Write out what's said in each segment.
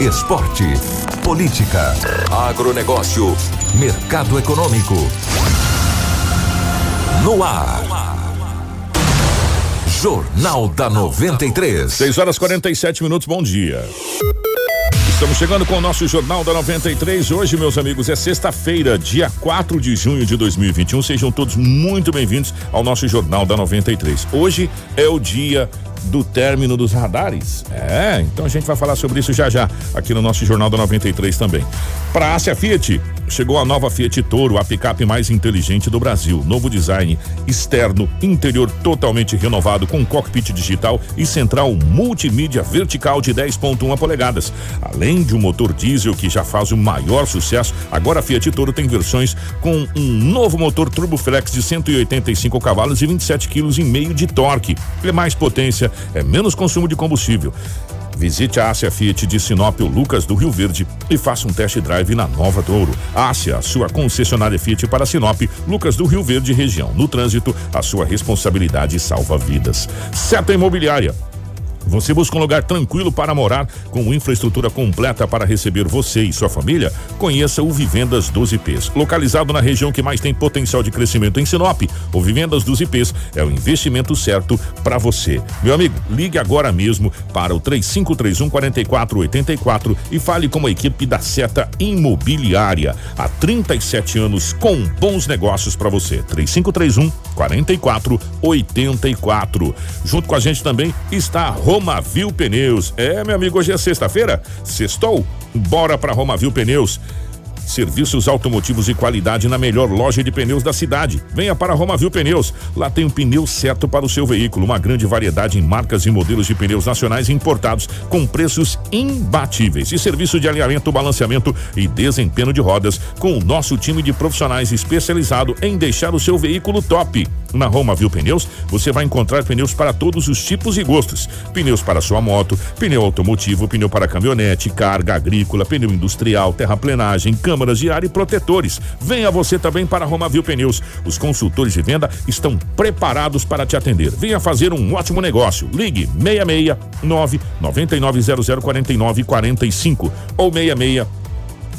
Esporte. Política. Agronegócio. Mercado econômico. No ar. Jornal da 93. 6 horas 47 minutos, bom dia. Estamos chegando com o nosso Jornal da 93. Hoje, meus amigos, é sexta-feira, dia 4 de junho de 2021. Sejam todos muito bem-vindos ao nosso Jornal da 93. Hoje é o dia do término dos radares. É, então a gente vai falar sobre isso já já aqui no nosso Jornal da 93 também. Para a Ásia Fiat, chegou a nova Fiat Toro, a picape mais inteligente do Brasil. Novo design externo, interior totalmente renovado com cockpit digital e central multimídia vertical de 10.1 polegadas. Além de um motor diesel que já faz o maior sucesso, agora a Fiat Toro tem versões com um novo motor Turboflex de 185 cavalos e 27 kg e meio de torque. É mais potência, é menos consumo de combustível. Visite a Ásia Fiat de Sinop ou Lucas do Rio Verde e faça um test drive na Nova Douro. Ásia, sua concessionária Fiat para Sinop, Lucas do Rio Verde região. No trânsito, a sua responsabilidade salva vidas. Seta Imobiliária. Você busca um lugar tranquilo para morar, com infraestrutura completa para receber você e sua família? Conheça o Vivendas dos IPs. Localizado na região que mais tem potencial de crescimento em Sinop, o Vivendas dos IPs é o investimento certo para você. Meu amigo, ligue agora mesmo para o 3531 4484 e fale com a equipe da Seta Imobiliária. Há 37 anos com bons negócios para você. 3531 4484. Junto com a gente também está a Romavil Pneus. É, meu amigo, hoje é sexta-feira. Sextou? Bora para Romavil Pneus. Serviços automotivos de qualidade na melhor loja de pneus da cidade. Venha para Romavil Pneus. Lá tem um pneu certo para o seu veículo. Uma grande variedade em marcas e modelos de pneus nacionais importados com preços imbatíveis. E serviço de alinhamento, balanceamento e desempenho de rodas com o nosso time de profissionais especializado em deixar o seu veículo top. Na Romavil Pneus, você vai encontrar pneus para todos os tipos e gostos. Pneus para sua moto, pneu automotivo, pneu para caminhonete, carga agrícola, pneu industrial, terraplenagem, câmaras de ar e protetores. Venha você também para Romavil Pneus. Os consultores de venda estão preparados para te atender. Venha fazer um ótimo negócio. Ligue 669 9900 4945 ou 66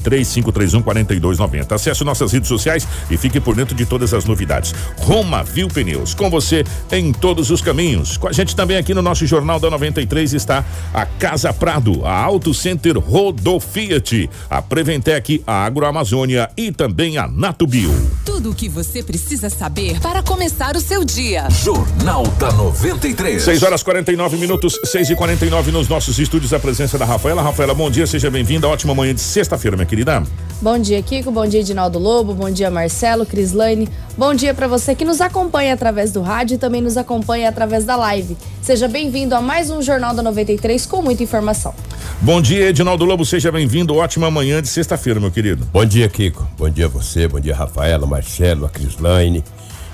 3531 4290. Acesse nossas redes sociais e fique por dentro de todas as novidades. Roma Viu Pneus, com você em todos os caminhos. Com a gente também aqui no nosso Jornal da 93 está a Casa Prado, a Auto Center Rodo Fiat, a Preventec, a Agroamazônia e também a Natubio. Tudo o que você precisa saber para começar o seu dia. Jornal da 93. 6 horas 49 minutos, 6 e 49 nos nossos estúdios. A presença da Rafaela. Rafaela, bom dia, seja bem-vinda. Ótima manhã de sexta-feira, minha querida. Bom dia, Kiko. Bom dia, Edinaldo Lobo. Bom dia, Marcelo, Crislane. Bom dia para você que nos acompanha através do rádio e também nos acompanha através da live. Seja bem-vindo a mais um Jornal da 93 com muita informação. Bom dia, Edinaldo Lobo, seja bem-vindo. Ótima manhã de sexta-feira, meu querido. Bom dia, Kiko. Bom dia a você, bom dia, Rafaela, Marcelo, a Crislaine,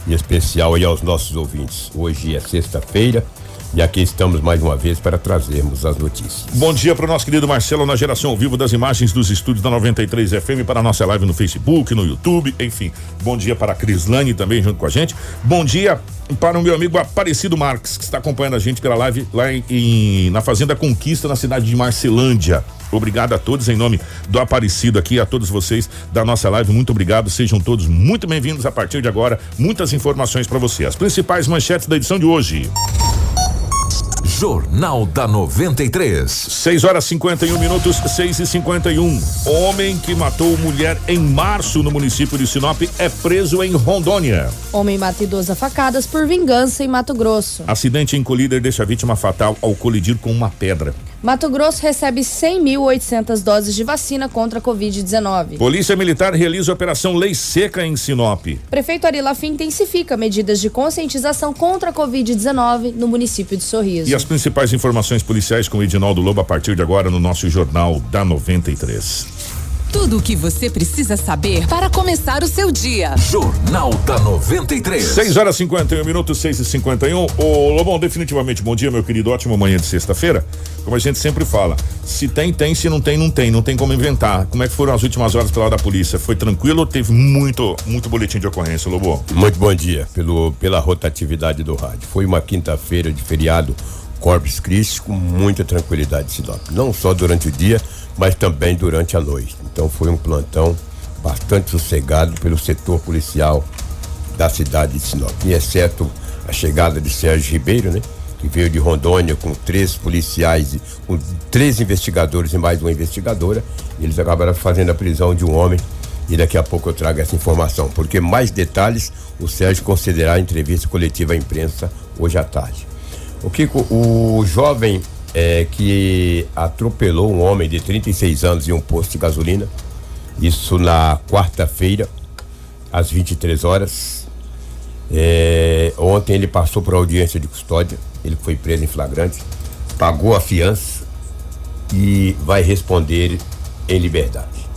em especial aí aos nossos ouvintes. Hoje é sexta-feira e aqui estamos mais uma vez para trazermos as notícias. Bom dia para o nosso querido Marcelo na geração ao vivo das imagens dos estúdios da 93 FM para a nossa live no Facebook, no YouTube, enfim. Bom dia para a Crislane também junto com a gente. Bom dia para o meu amigo Aparecido Marques, que está acompanhando a gente pela live lá em, em- na Fazenda Conquista, na cidade de Marcelândia. Obrigado a todos em nome do Aparecido aqui, a todos vocês da nossa live. Muito obrigado, sejam todos muito bem-vindos a partir de agora. Muitas informações para você. As principais manchetes da edição de hoje. Jornal da 93. 6 horas 51 minutos, 6 e 51. Homem que matou mulher em março no município de Sinop é preso em Rondônia. Homem mata idoso a facadas por vingança em Mato Grosso. Acidente em colíder deixa a vítima fatal ao colidir com uma pedra. Mato Grosso recebe 100.800 doses de vacina contra a Covid-19. Polícia Militar realiza operação Lei Seca em Sinop. Prefeito Ari Lafim intensifica medidas de conscientização contra a Covid-19 no município de Sorriso. E as principais informações policiais com o Edinaldo Lobo a partir de agora no nosso Jornal da 93. Tudo o que você precisa saber para começar o seu dia. Jornal da 93. 6 horas 51 minutos, 6 e 51 Ô Lobão, definitivamente bom dia, meu querido. Ótima manhã de sexta-feira. Como a gente sempre fala, se tem, tem, se não tem, não tem. Não tem como inventar. Como é que foram as últimas horas pela da polícia? Foi tranquilo ou teve muito, muito boletim de ocorrência, Lobo? Muito bom dia pelo, pela rotatividade do rádio. Foi uma quinta-feira de feriado Corpus Christi com muita tranquilidade de Sinop. Não só durante o dia, mas também durante a noite. Então foi um plantão bastante sossegado pelo setor policial da cidade de Sinop, e exceto a chegada de Sérgio Ribeiro, né? Que veio de Rondônia com três policiais, com três investigadores e mais uma investigadora. Eles acabaram fazendo a prisão de um homem e daqui a pouco eu trago essa informação, porque mais detalhes o Sérgio considerará em entrevista coletiva à imprensa hoje à tarde. O Kiko, o jovem é, que atropelou um homem de 36 anos em um posto de gasolina. Isso na quarta-feira, às 23 horas. É, ontem ele passou por audiência de custódia, ele foi preso em flagrante, pagou a fiança e vai responder em liberdade.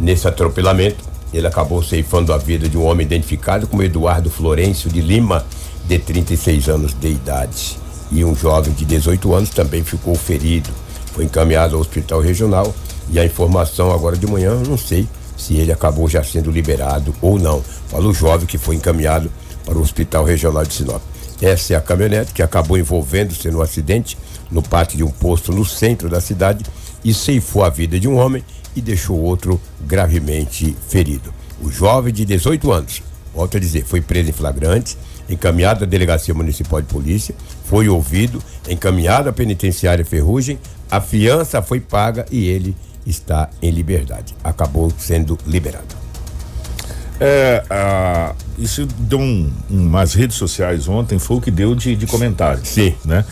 Nesse atropelamento, ele acabou ceifando a vida de um homem identificado como Eduardo Florencio de Lima, de 36 anos de idade e um jovem de 18 anos também ficou ferido. Foi encaminhado ao hospital regional e a informação agora de manhã, não sei se ele acabou já sendo liberado ou não. Fala o jovem que foi encaminhado para o hospital regional de Sinop. Essa é a caminhonete que acabou envolvendo-se no acidente no pátio de um posto no centro da cidade e ceifou a vida de um homem e deixou outro gravemente ferido. O jovem de 18 anos, volto a dizer, foi preso em flagrante encaminhado à Delegacia Municipal de Polícia, foi ouvido, encaminhado à Penitenciária Ferrugem, a fiança foi paga e ele está em liberdade. Acabou sendo liberado. É, a, isso deu um, umas redes sociais ontem, foi o que deu de, de comentário. Sim. Né?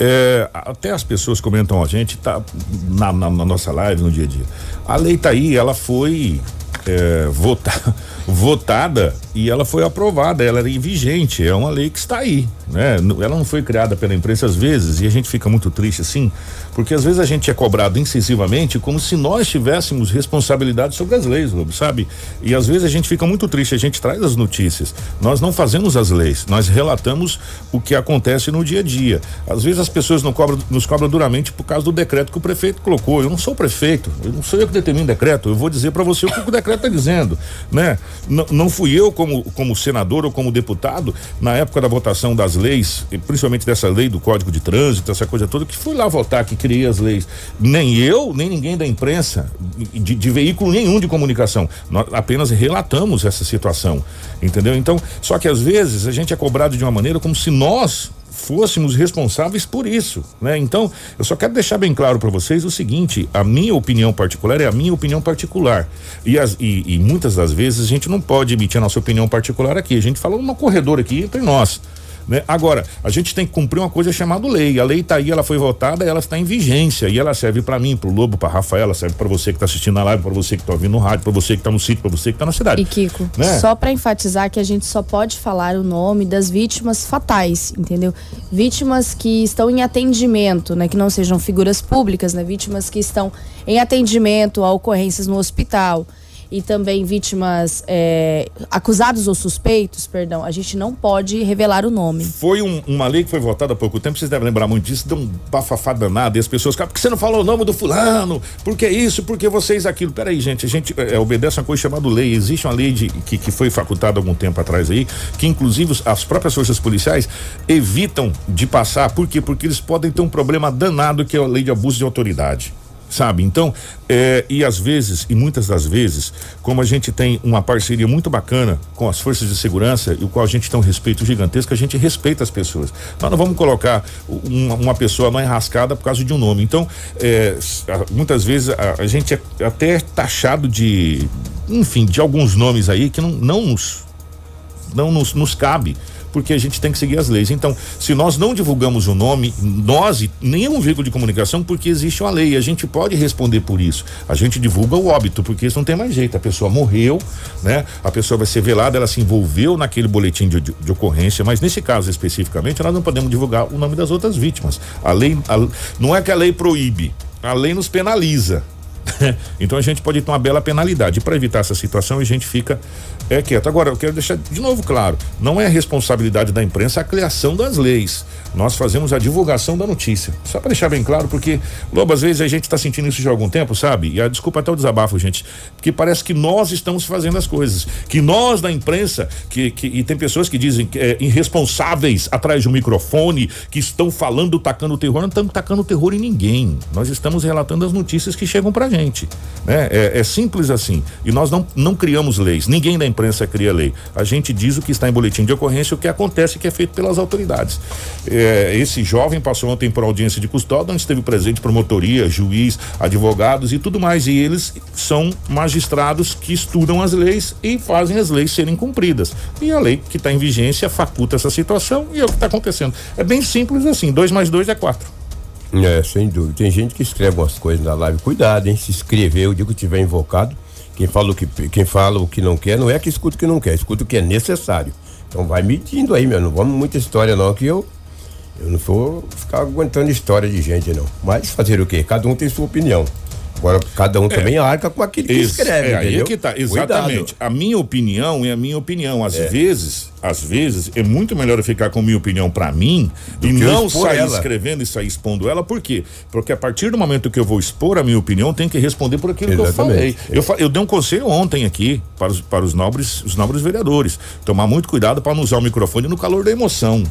É, até as pessoas comentam a gente, tá na, na, na, nossa live no dia a dia. A lei tá aí, ela foi é, votar votada e ela foi aprovada, ela era vigente, é uma lei que está aí, né? Ela não foi criada pela imprensa às vezes e a gente fica muito triste assim, porque às vezes a gente é cobrado incisivamente como se nós tivéssemos responsabilidade sobre as leis, sabe? E às vezes a gente fica muito triste, a gente traz as notícias, nós não fazemos as leis, nós relatamos o que acontece no dia a dia. Às vezes as pessoas não cobram, nos cobram duramente por causa do decreto que o prefeito colocou. Eu não sou prefeito, eu não sou eu que determino o decreto, eu vou dizer para você o que o decreto está dizendo, né? não fui eu como, como senador ou como deputado na época da votação das leis, principalmente dessa lei do Código de Trânsito, essa coisa toda, que fui lá votar, que criei as leis. Nem eu, nem ninguém da imprensa, de, de veículo nenhum de comunicação. Nós apenas relatamos essa situação, entendeu? Então, só que às vezes a gente é cobrado de uma maneira como se nós fôssemos responsáveis por isso, né? Então, eu só quero deixar bem claro para vocês o seguinte: a minha opinião particular é a minha opinião particular. E, as, e, e muitas das vezes a gente não pode emitir a nossa opinião particular aqui. A gente fala numa corredor aqui entre nós. Né? Agora, a gente tem que cumprir uma coisa chamada lei. A lei está aí, ela foi votada, ela está em vigência e ela serve para mim, para o Lobo, para Rafaela, serve para você que está assistindo na live, para você que está ouvindo no rádio, para você que está no sítio, para você que está na cidade. E Kiko, né? só para enfatizar que a gente só pode falar o nome das vítimas fatais, entendeu? Vítimas que estão em atendimento, né, que não sejam figuras públicas, né, vítimas que estão em atendimento a ocorrências no hospital e também vítimas é, acusados ou suspeitos, perdão, a gente não pode revelar o nome. Foi um, uma lei que foi votada há pouco tempo, vocês devem lembrar muito disso, deu um bafafá danado e as pessoas, por que você não falou o nome do fulano? Por que isso? Por que vocês aquilo? Peraí, gente, a gente é, obedece uma coisa chamada lei. Existe uma lei de, que, que foi facultada algum tempo atrás aí, que inclusive as próprias forças policiais evitam de passar, por quê? Porque eles podem ter um problema danado que é a lei de abuso de autoridade sabe? Então, é, e às vezes, e muitas das vezes, como a gente tem uma parceria muito bacana com as forças de segurança, e o qual a gente tem um respeito gigantesco, a gente respeita as pessoas. Nós não vamos colocar uma, uma pessoa na enrascada por causa de um nome. Então, é, muitas vezes a, a, gente é até taxado de, enfim, de alguns nomes aí que não, não nos não nos, nos cabe porque a gente tem que seguir as leis. Então, se nós não divulgamos o nome, nós nenhum veículo de comunicação, porque existe uma lei, a gente pode responder por isso. A gente divulga o óbito, porque isso não tem mais jeito. A pessoa morreu, né? A pessoa vai ser velada, ela se envolveu naquele boletim de, de, de ocorrência, mas nesse caso especificamente, nós não podemos divulgar o nome das outras vítimas. A lei, a, não é que a lei proíbe, a lei nos penaliza. então a gente pode ter uma bela penalidade. Para evitar essa situação, a gente fica é quieto. Agora, eu quero deixar de novo claro: não é responsabilidade da imprensa a criação das leis. Nós fazemos a divulgação da notícia. Só para deixar bem claro, porque, Lobo, às vezes a gente está sentindo isso já há algum tempo, sabe? E a desculpa até o desabafo, gente. Porque parece que nós estamos fazendo as coisas. Que nós, da imprensa, que, que e tem pessoas que dizem que é, irresponsáveis atrás de um microfone, que estão falando, tacando terror. Não estamos tacando terror em ninguém. Nós estamos relatando as notícias que chegam pra gente. Né? É, é simples assim. E nós não, não criamos leis. Ninguém da imprensa cria lei. A gente diz o que está em boletim de ocorrência, o que acontece que é feito pelas autoridades. É, esse jovem passou ontem por audiência de custódia, onde esteve presente promotoria, juiz, advogados e tudo mais. E eles são magistrados que estudam as leis e fazem as leis serem cumpridas. E a lei que está em vigência faculta essa situação e é o que está acontecendo. É bem simples assim: dois mais dois é quatro. É, sem dúvida. Tem gente que escreve umas coisas na live. Cuidado, hein? Se escrever, o dia que tiver invocado, quem fala o que, quem fala o que não quer, não é que escuta o que não quer, escuta o que é necessário. Então vai medindo aí, meu. Não vamos muita história, não, que eu. Eu não vou ficar aguentando história de gente, não. Mas fazer o quê? Cada um tem sua opinião. Agora, cada um é, também arca com aquilo que isso, escreve. É, aí é que tá, exatamente. Cuidado. A minha opinião é a minha opinião. Às é. vezes, às vezes, é muito melhor eu ficar com minha opinião para mim Do e não sair ela. escrevendo e sair expondo ela. Por quê? Porque a partir do momento que eu vou expor a minha opinião, tem que responder por aquilo exatamente. que eu falei. Eu, eu dei um conselho ontem aqui para os, para os nobres, os nobres vereadores. Tomar muito cuidado para não usar o microfone no calor da emoção.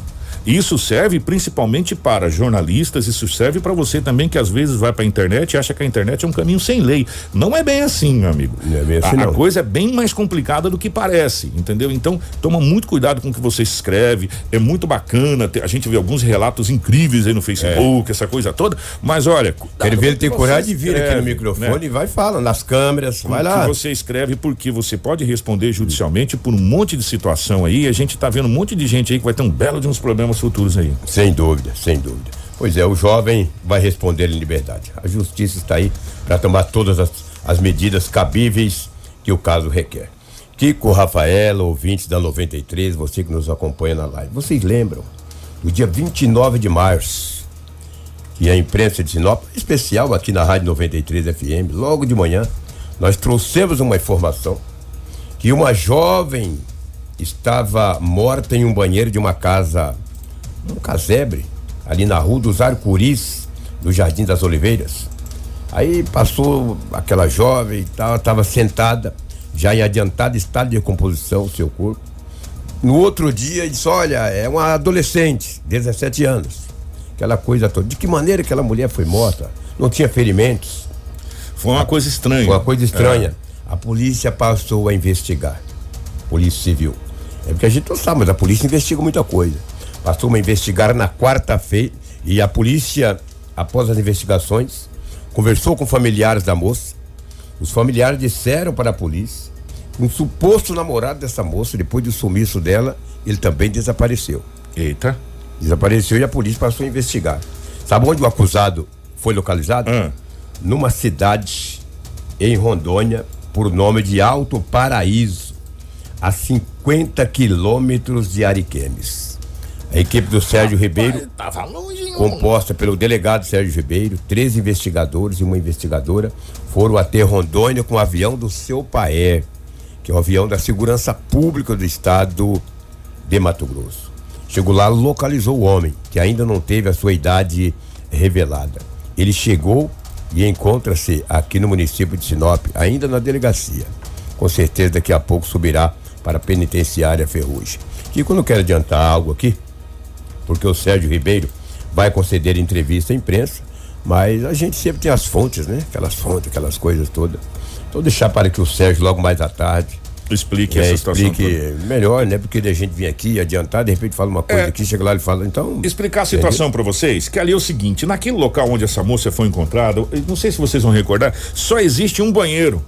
Isso serve principalmente para jornalistas, isso serve para você também que às vezes vai para a internet e acha que a internet é um caminho sem lei. Não é bem assim, meu amigo. Não é bem assim, a, não. a coisa é bem mais complicada do que parece, entendeu? Então, toma muito cuidado com o que você escreve. É muito bacana, a gente vê alguns relatos incríveis aí no Facebook, é. essa coisa toda, mas olha, quero ver ele ter coragem de vir aqui no microfone né? e vai falando nas câmeras, vai lá. que você escreve porque você pode responder judicialmente por um monte de situação aí. A gente tá vendo um monte de gente aí que vai ter um belo de uns problemas futuros aí. Sem dúvida, sem dúvida. Pois é, o jovem vai responder em liberdade. A justiça está aí para tomar todas as, as medidas cabíveis que o caso requer. Kiko, Rafaela, ouvintes da 93, você que nos acompanha na live. Vocês lembram? No dia 29 de março, que a imprensa de Sinop, especial aqui na Rádio 93 FM, logo de manhã, nós trouxemos uma informação que uma jovem estava morta em um banheiro de uma casa, um casebre, ali na rua dos Arcuris, no Jardim das Oliveiras. Aí passou aquela jovem e tal, estava sentada, já em adiantado estado de decomposição, o seu corpo. No outro dia, disse: Olha, é uma adolescente, 17 anos. Aquela coisa toda. De que maneira aquela mulher foi morta? Não tinha ferimentos. Foi uma coisa estranha. Foi uma coisa estranha. É. A polícia passou a investigar. Polícia Civil. É porque a gente não sabe, mas a polícia investiga muita coisa. Passou a investigar na quarta-feira e a polícia, após as investigações, conversou com familiares da moça. Os familiares disseram para a polícia que um suposto namorado dessa moça, depois do sumiço dela, ele também desapareceu. Eita. Desapareceu e a polícia passou a investigar. Sabe onde o acusado foi localizado? Ah. Numa cidade em Rondônia, por nome de Alto Paraíso, a 50 quilômetros de Ariquemes. A equipe do Sérgio Ribeiro, composta pelo delegado Sérgio Ribeiro, três investigadores e uma investigadora, foram até Rondônia com o avião do seu Paé, que é o avião da Segurança Pública do Estado de Mato Grosso. Chegou lá, localizou o homem, que ainda não teve a sua idade revelada. Ele chegou e encontra-se aqui no município de Sinop, ainda na delegacia. Com certeza daqui a pouco subirá para a penitenciária Ferrugem. Que quando quero adiantar algo aqui, porque o Sérgio Ribeiro vai conceder entrevista à imprensa, mas a gente sempre tem as fontes, né? Aquelas fontes, aquelas coisas todas. Então deixar para que o Sérgio logo mais à tarde Explique é, essa situação. explique toda. melhor, né? Porque a gente vem aqui adiantar, de repente fala uma coisa É. aqui, chega lá e fala, então. Explicar a situação para vocês, que ali é o seguinte, naquele local onde essa moça foi encontrada, não sei se vocês vão recordar, só existe um banheiro.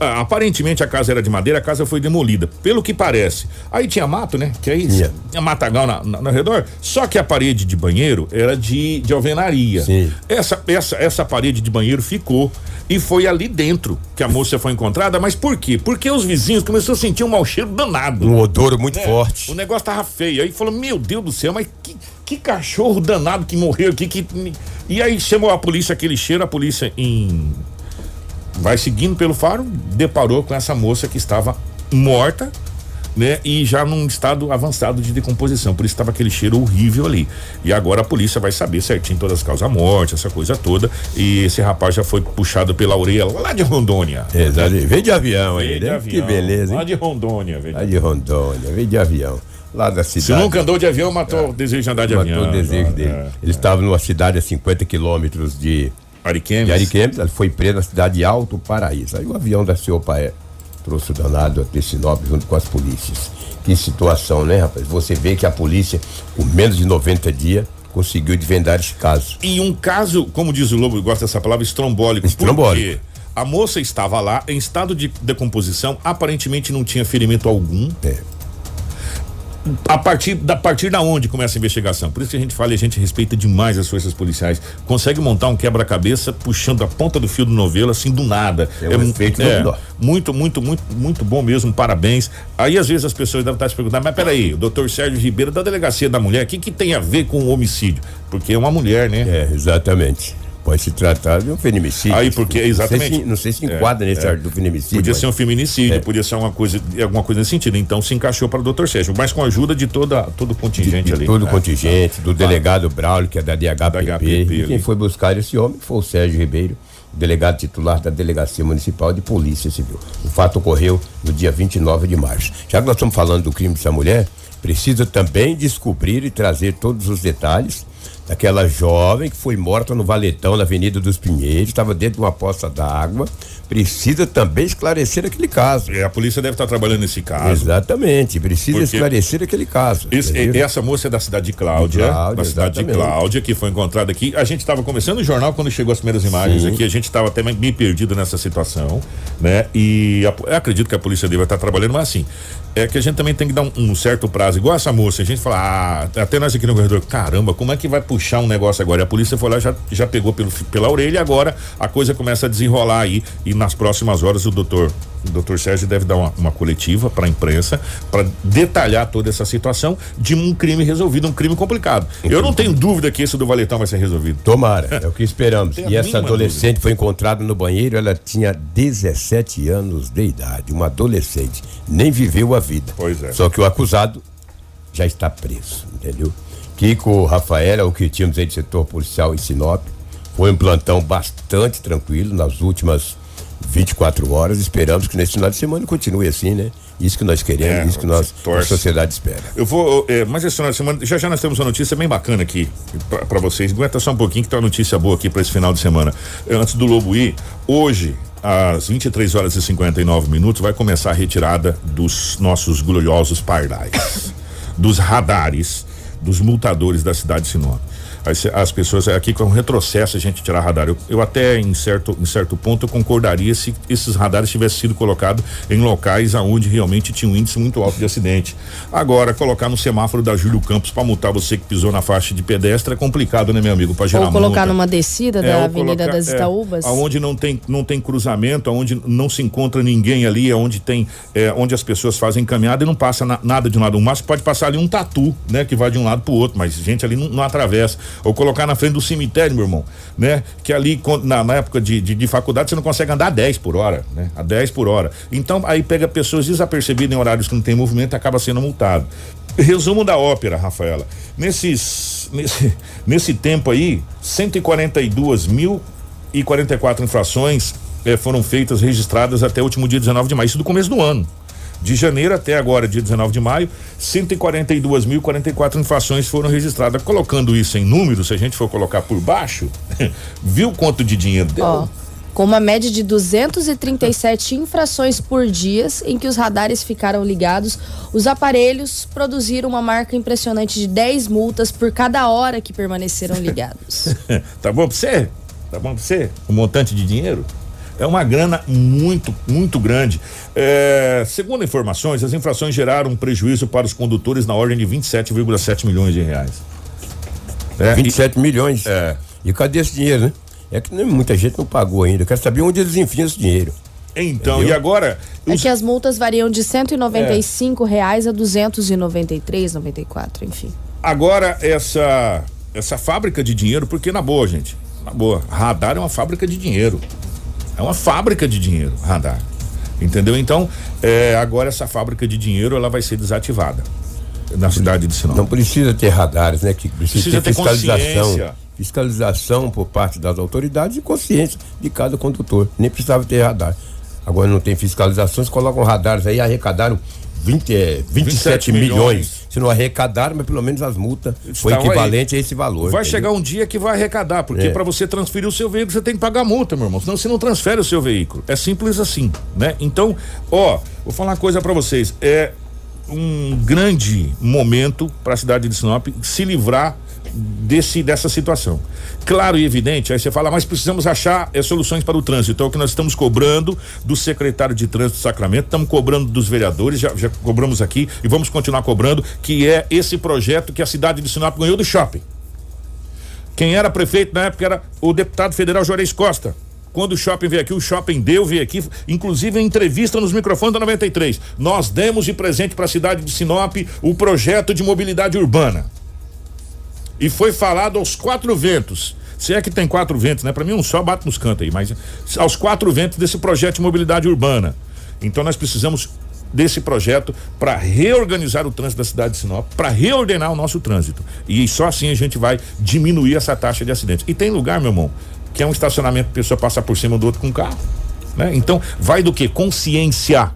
Aparentemente a casa era de madeira, a casa foi demolida, pelo que parece. Aí tinha mato, né? Que é isso? Tinha. Tinha matagal na, na, no redor. Só que a parede de banheiro era de, de alvenaria. Sim. Essa, essa, essa parede de banheiro ficou. E foi ali dentro que a moça foi encontrada. Mas por quê? Porque os vizinhos começaram a sentir um mau cheiro danado. Um odor muito É, forte. O negócio tava feio. Aí falou: Meu Deus do céu, mas que, que cachorro danado que morreu aqui. Que... E aí chamou a polícia, aquele cheiro, a polícia em. Vai seguindo pelo faro, deparou com essa moça que estava morta, né? E já num estado avançado de decomposição. Por isso estava aquele cheiro horrível ali. E agora a polícia vai saber certinho todas as causas da morte, essa coisa toda. E esse rapaz já foi puxado pela orelha lá de Rondônia. Exato. Veio de avião aí, de né? Que beleza, Lá hein? de Rondônia, velho. Lá de Rondônia, veio de avião. Lá da cidade. Se nunca andou de avião, matou o desejo de andar de Matou avião. o desejo dele. É. Ele estava numa cidade a 50 quilômetros de, Ariquemes. de Ariquemes, ele foi preso na cidade de Alto Paraíso. Aí o avião da Paé trouxe o danado até Sinop junto com as polícias. Que situação, né, rapaz? Você vê que a polícia, com menos de 90 dias, conseguiu desvendar esse caso. E um caso, como diz o Lobo, gosta dessa palavra, estrombólico. Estrombólico. Porque a moça estava lá em estado de decomposição, aparentemente não tinha ferimento algum. É. A partir da partir da onde começa a investigação? Por isso que a gente fala e a gente respeita demais as forças policiais. Consegue montar um quebra-cabeça puxando a ponta do fio do novelo assim do nada. É um mu- respeito é, menor. muito, muito, muito, muito bom mesmo. Parabéns. Aí às vezes as pessoas devem estar se perguntando, mas peraí, o doutor Sérgio Ribeiro da Delegacia da Mulher, o que, que tem a ver com o homicídio? Porque é uma mulher, né? É, exatamente. Pode se tratar de um feminicídio. Aí, porque- exatamente. Não sei se, não sei se enquadra nesse ar do feminicídio. Podia mas- ser um feminicídio, É. podia ser uma coisa, alguma coisa nesse sentido. Então se encaixou para o doutor Sérgio, mas com a ajuda de toda, todo o contingente de ali. todo o É. contingente, do delegado Braulio, que é da DHPP, Da HPP e quem foi buscar esse homem foi o Sérgio Ribeiro, delegado titular da Delegacia Municipal de Polícia Civil. O fato ocorreu no dia 29 de março. Já que nós estamos falando do crime dessa mulher, precisa também descobrir e trazer todos os detalhes daquela jovem que foi morta no Valetão, na Avenida dos Pinheiros, estava dentro de uma poça d'água. Precisa também esclarecer aquele caso. É, a polícia deve estar trabalhando nesse caso. Exatamente, precisa Porque- esclarecer aquele caso. Esse- essa moça é da cidade de Cláudia, De Cláudia, da cidade de exatamente. Cláudia, que foi encontrada aqui. A gente estava começando o jornal quando chegou as primeiras imagens Sim. aqui. A gente estava até meio perdido nessa situação, né? E a- eu acredito que a polícia deve estar trabalhando, mas assim, é que a gente também tem que dar um, um certo prazo. Igual essa moça, a gente fala, ah, até nós aqui no corredor, caramba, como é que vai puxar um negócio agora? E a polícia foi lá, já, já pegou pelo, pela orelha agora a coisa começa a desenrolar aí. E nas próximas horas o doutor. O doutor Sérgio deve dar uma, uma coletiva para a imprensa para detalhar toda essa situação de um crime resolvido, um crime complicado. Eu não tenho dúvida que esse do Valetão vai ser resolvido. Tomara, é o que esperamos. E essa adolescente foi encontrada no banheiro, ela tinha 17 anos de idade, uma adolescente, nem viveu a vida. Pois é. Só que o acusado já está preso, entendeu? Kiko Rafael, é o que tínhamos aí de setor policial em Sinop, foi um plantão bastante tranquilo nas últimas 24 horas. Esperamos que nesse final de semana continue assim, né? Isso que nós queremos, É, isso que nós, a sociedade espera. Eu vou, é, mas esse final de semana, já já nós temos uma notícia bem bacana aqui para vocês. Aguenta só um pouquinho que tem uma notícia boa aqui para esse final de semana. Antes do Lobo ir, hoje, às 23 horas e 59 minutos, vai começar a retirada dos nossos gloriosos pardais, dos radares, dos multadores da cidade de Sinop. As, as pessoas aqui com um retrocesso a gente tirar radar. Eu, eu até em certo, em certo ponto eu concordaria se esses radares tivessem sido colocados em locais aonde realmente tinha um índice muito alto de acidente. Agora, colocar no semáforo da Júlio Campos para multar você que pisou na faixa de pedestre é complicado, né, meu amigo? Para gerar Ou colocar multa. numa descida É, da Avenida colocar- das é, Itaúbas. aonde não tem, não tem cruzamento, aonde não se encontra ninguém ali, aonde tem, é, onde as pessoas fazem caminhada e não passa na- nada de um lado. O máximo pode passar ali um tatu, né? Que vai de um lado pro outro, mas gente ali não, não atravessa. Ou colocar na frente do cemitério, meu irmão, né? Que ali, na, na época de, de, de faculdade, você não consegue andar a 10 por hora, né? A 10 por hora. Então, aí pega pessoas desapercebidas em horários que não tem movimento acaba sendo multado. Resumo da ópera, Rafaela. Nesses, nesse, nesse tempo aí, 142 mil e 44 infrações eh, foram feitas, registradas até o último dia 19 de maio, isso do começo do ano. De janeiro até agora, dia 19 de maio, 142.044 infrações foram registradas. Colocando isso em números, se a gente for colocar por baixo, viu quanto de dinheiro deu? Ó, com uma média de 237 infrações por dia em que os radares ficaram ligados, os aparelhos produziram uma marca impressionante de 10 multas por cada hora que permaneceram ligados. tá bom pra você? Tá bom pra você? Um montante de dinheiro? É uma grana muito, muito grande. É, segundo informações, as infrações geraram um prejuízo para os condutores na ordem de 27,7 milhões de reais. É, 27 e, milhões. É. E cadê esse dinheiro, né? É que muita gente não pagou ainda. Eu quero saber onde eles enfiam esse dinheiro. Então, Entendeu? e agora? É os... que as multas variam de 195 é. reais a 293, 94, enfim. Agora, essa, essa fábrica de dinheiro, porque na boa, gente, na boa, radar é uma fábrica de dinheiro. É uma fábrica de dinheiro, radar. Entendeu? Então, é, agora essa fábrica de dinheiro ela vai ser desativada na cidade de Sinop. Não precisa ter radares, né? Que precisa, precisa ter, ter fiscalização. Fiscalização por parte das autoridades e consciência de cada condutor. Nem precisava ter radar. Agora não tem fiscalização, eles colocam radares aí, arrecadaram 20, é, 27, 27 milhões. milhões. Se não arrecadaram, mas pelo menos as multas foi equivalente aí. a esse valor. Vai entendeu? chegar um dia que vai arrecadar, porque é. para você transferir o seu veículo, você tem que pagar multa, meu irmão. Senão você não transfere o seu veículo. É simples assim, né? Então, ó, vou falar uma coisa para vocês. É um grande momento para a cidade de Sinop se livrar desse dessa situação. Claro e evidente, aí você fala, mas precisamos achar é, soluções para o trânsito. É o que nós estamos cobrando do secretário de trânsito do Sacramento, estamos cobrando dos vereadores, já, já cobramos aqui e vamos continuar cobrando, que é esse projeto que a cidade de Sinop ganhou do shopping. Quem era prefeito na época era o deputado federal Juarez Costa. Quando o shopping veio aqui, o shopping deu, veio aqui, inclusive em entrevista nos microfones da 93. Nós demos de presente para a cidade de Sinop o projeto de mobilidade urbana e foi falado aos quatro ventos. Se é que tem quatro ventos, né? Para mim um só bate nos cantos aí, mas aos quatro ventos desse projeto de mobilidade urbana. Então nós precisamos desse projeto para reorganizar o trânsito da cidade de Sinop, para reordenar o nosso trânsito. E só assim a gente vai diminuir essa taxa de acidentes. E tem lugar, meu irmão, que é um estacionamento, a pessoa passa por cima do outro com carro. Né? Então, vai do que? Consciência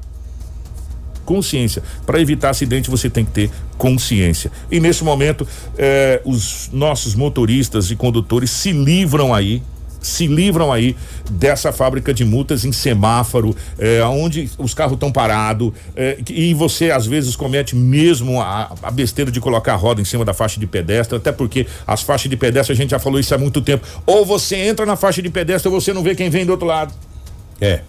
consciência. Para evitar acidente, você tem que ter consciência. E nesse momento, eh, os nossos motoristas e condutores se livram aí se livram aí dessa fábrica de multas em semáforo, eh, onde os carros estão parados eh, e você às vezes comete mesmo a, a, besteira de colocar a roda em cima da faixa de pedestre, até porque as faixas de pedestre a gente já falou isso há muito tempo. Ou você entra na faixa de pedestre ou você não vê quem vem do outro lado. É.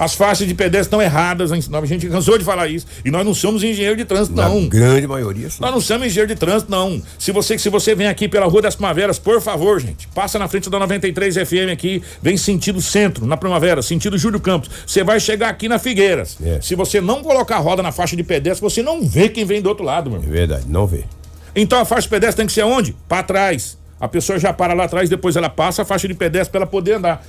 As faixas de pedestre estão erradas. A gente cansou de falar isso. E nós não somos engenheiro de trânsito, Na não. grande maioria, sim. Nós não somos engenheiro de trânsito, não. Se você, se você vem aqui pela Rua das Primaveras, por favor, gente, passa na frente da 93 FM aqui, vem sentido centro, na Primavera, sentido Júlio Campos. Você vai chegar aqui na Figueiras. É. Se você não colocar a roda na faixa de pedestre, você não vê quem vem do outro lado, meu. É verdade, não vê. Então a faixa de pedestre tem que ser onde? Para trás. A pessoa já para lá atrás, depois ela passa a faixa de pedestre para ela poder andar.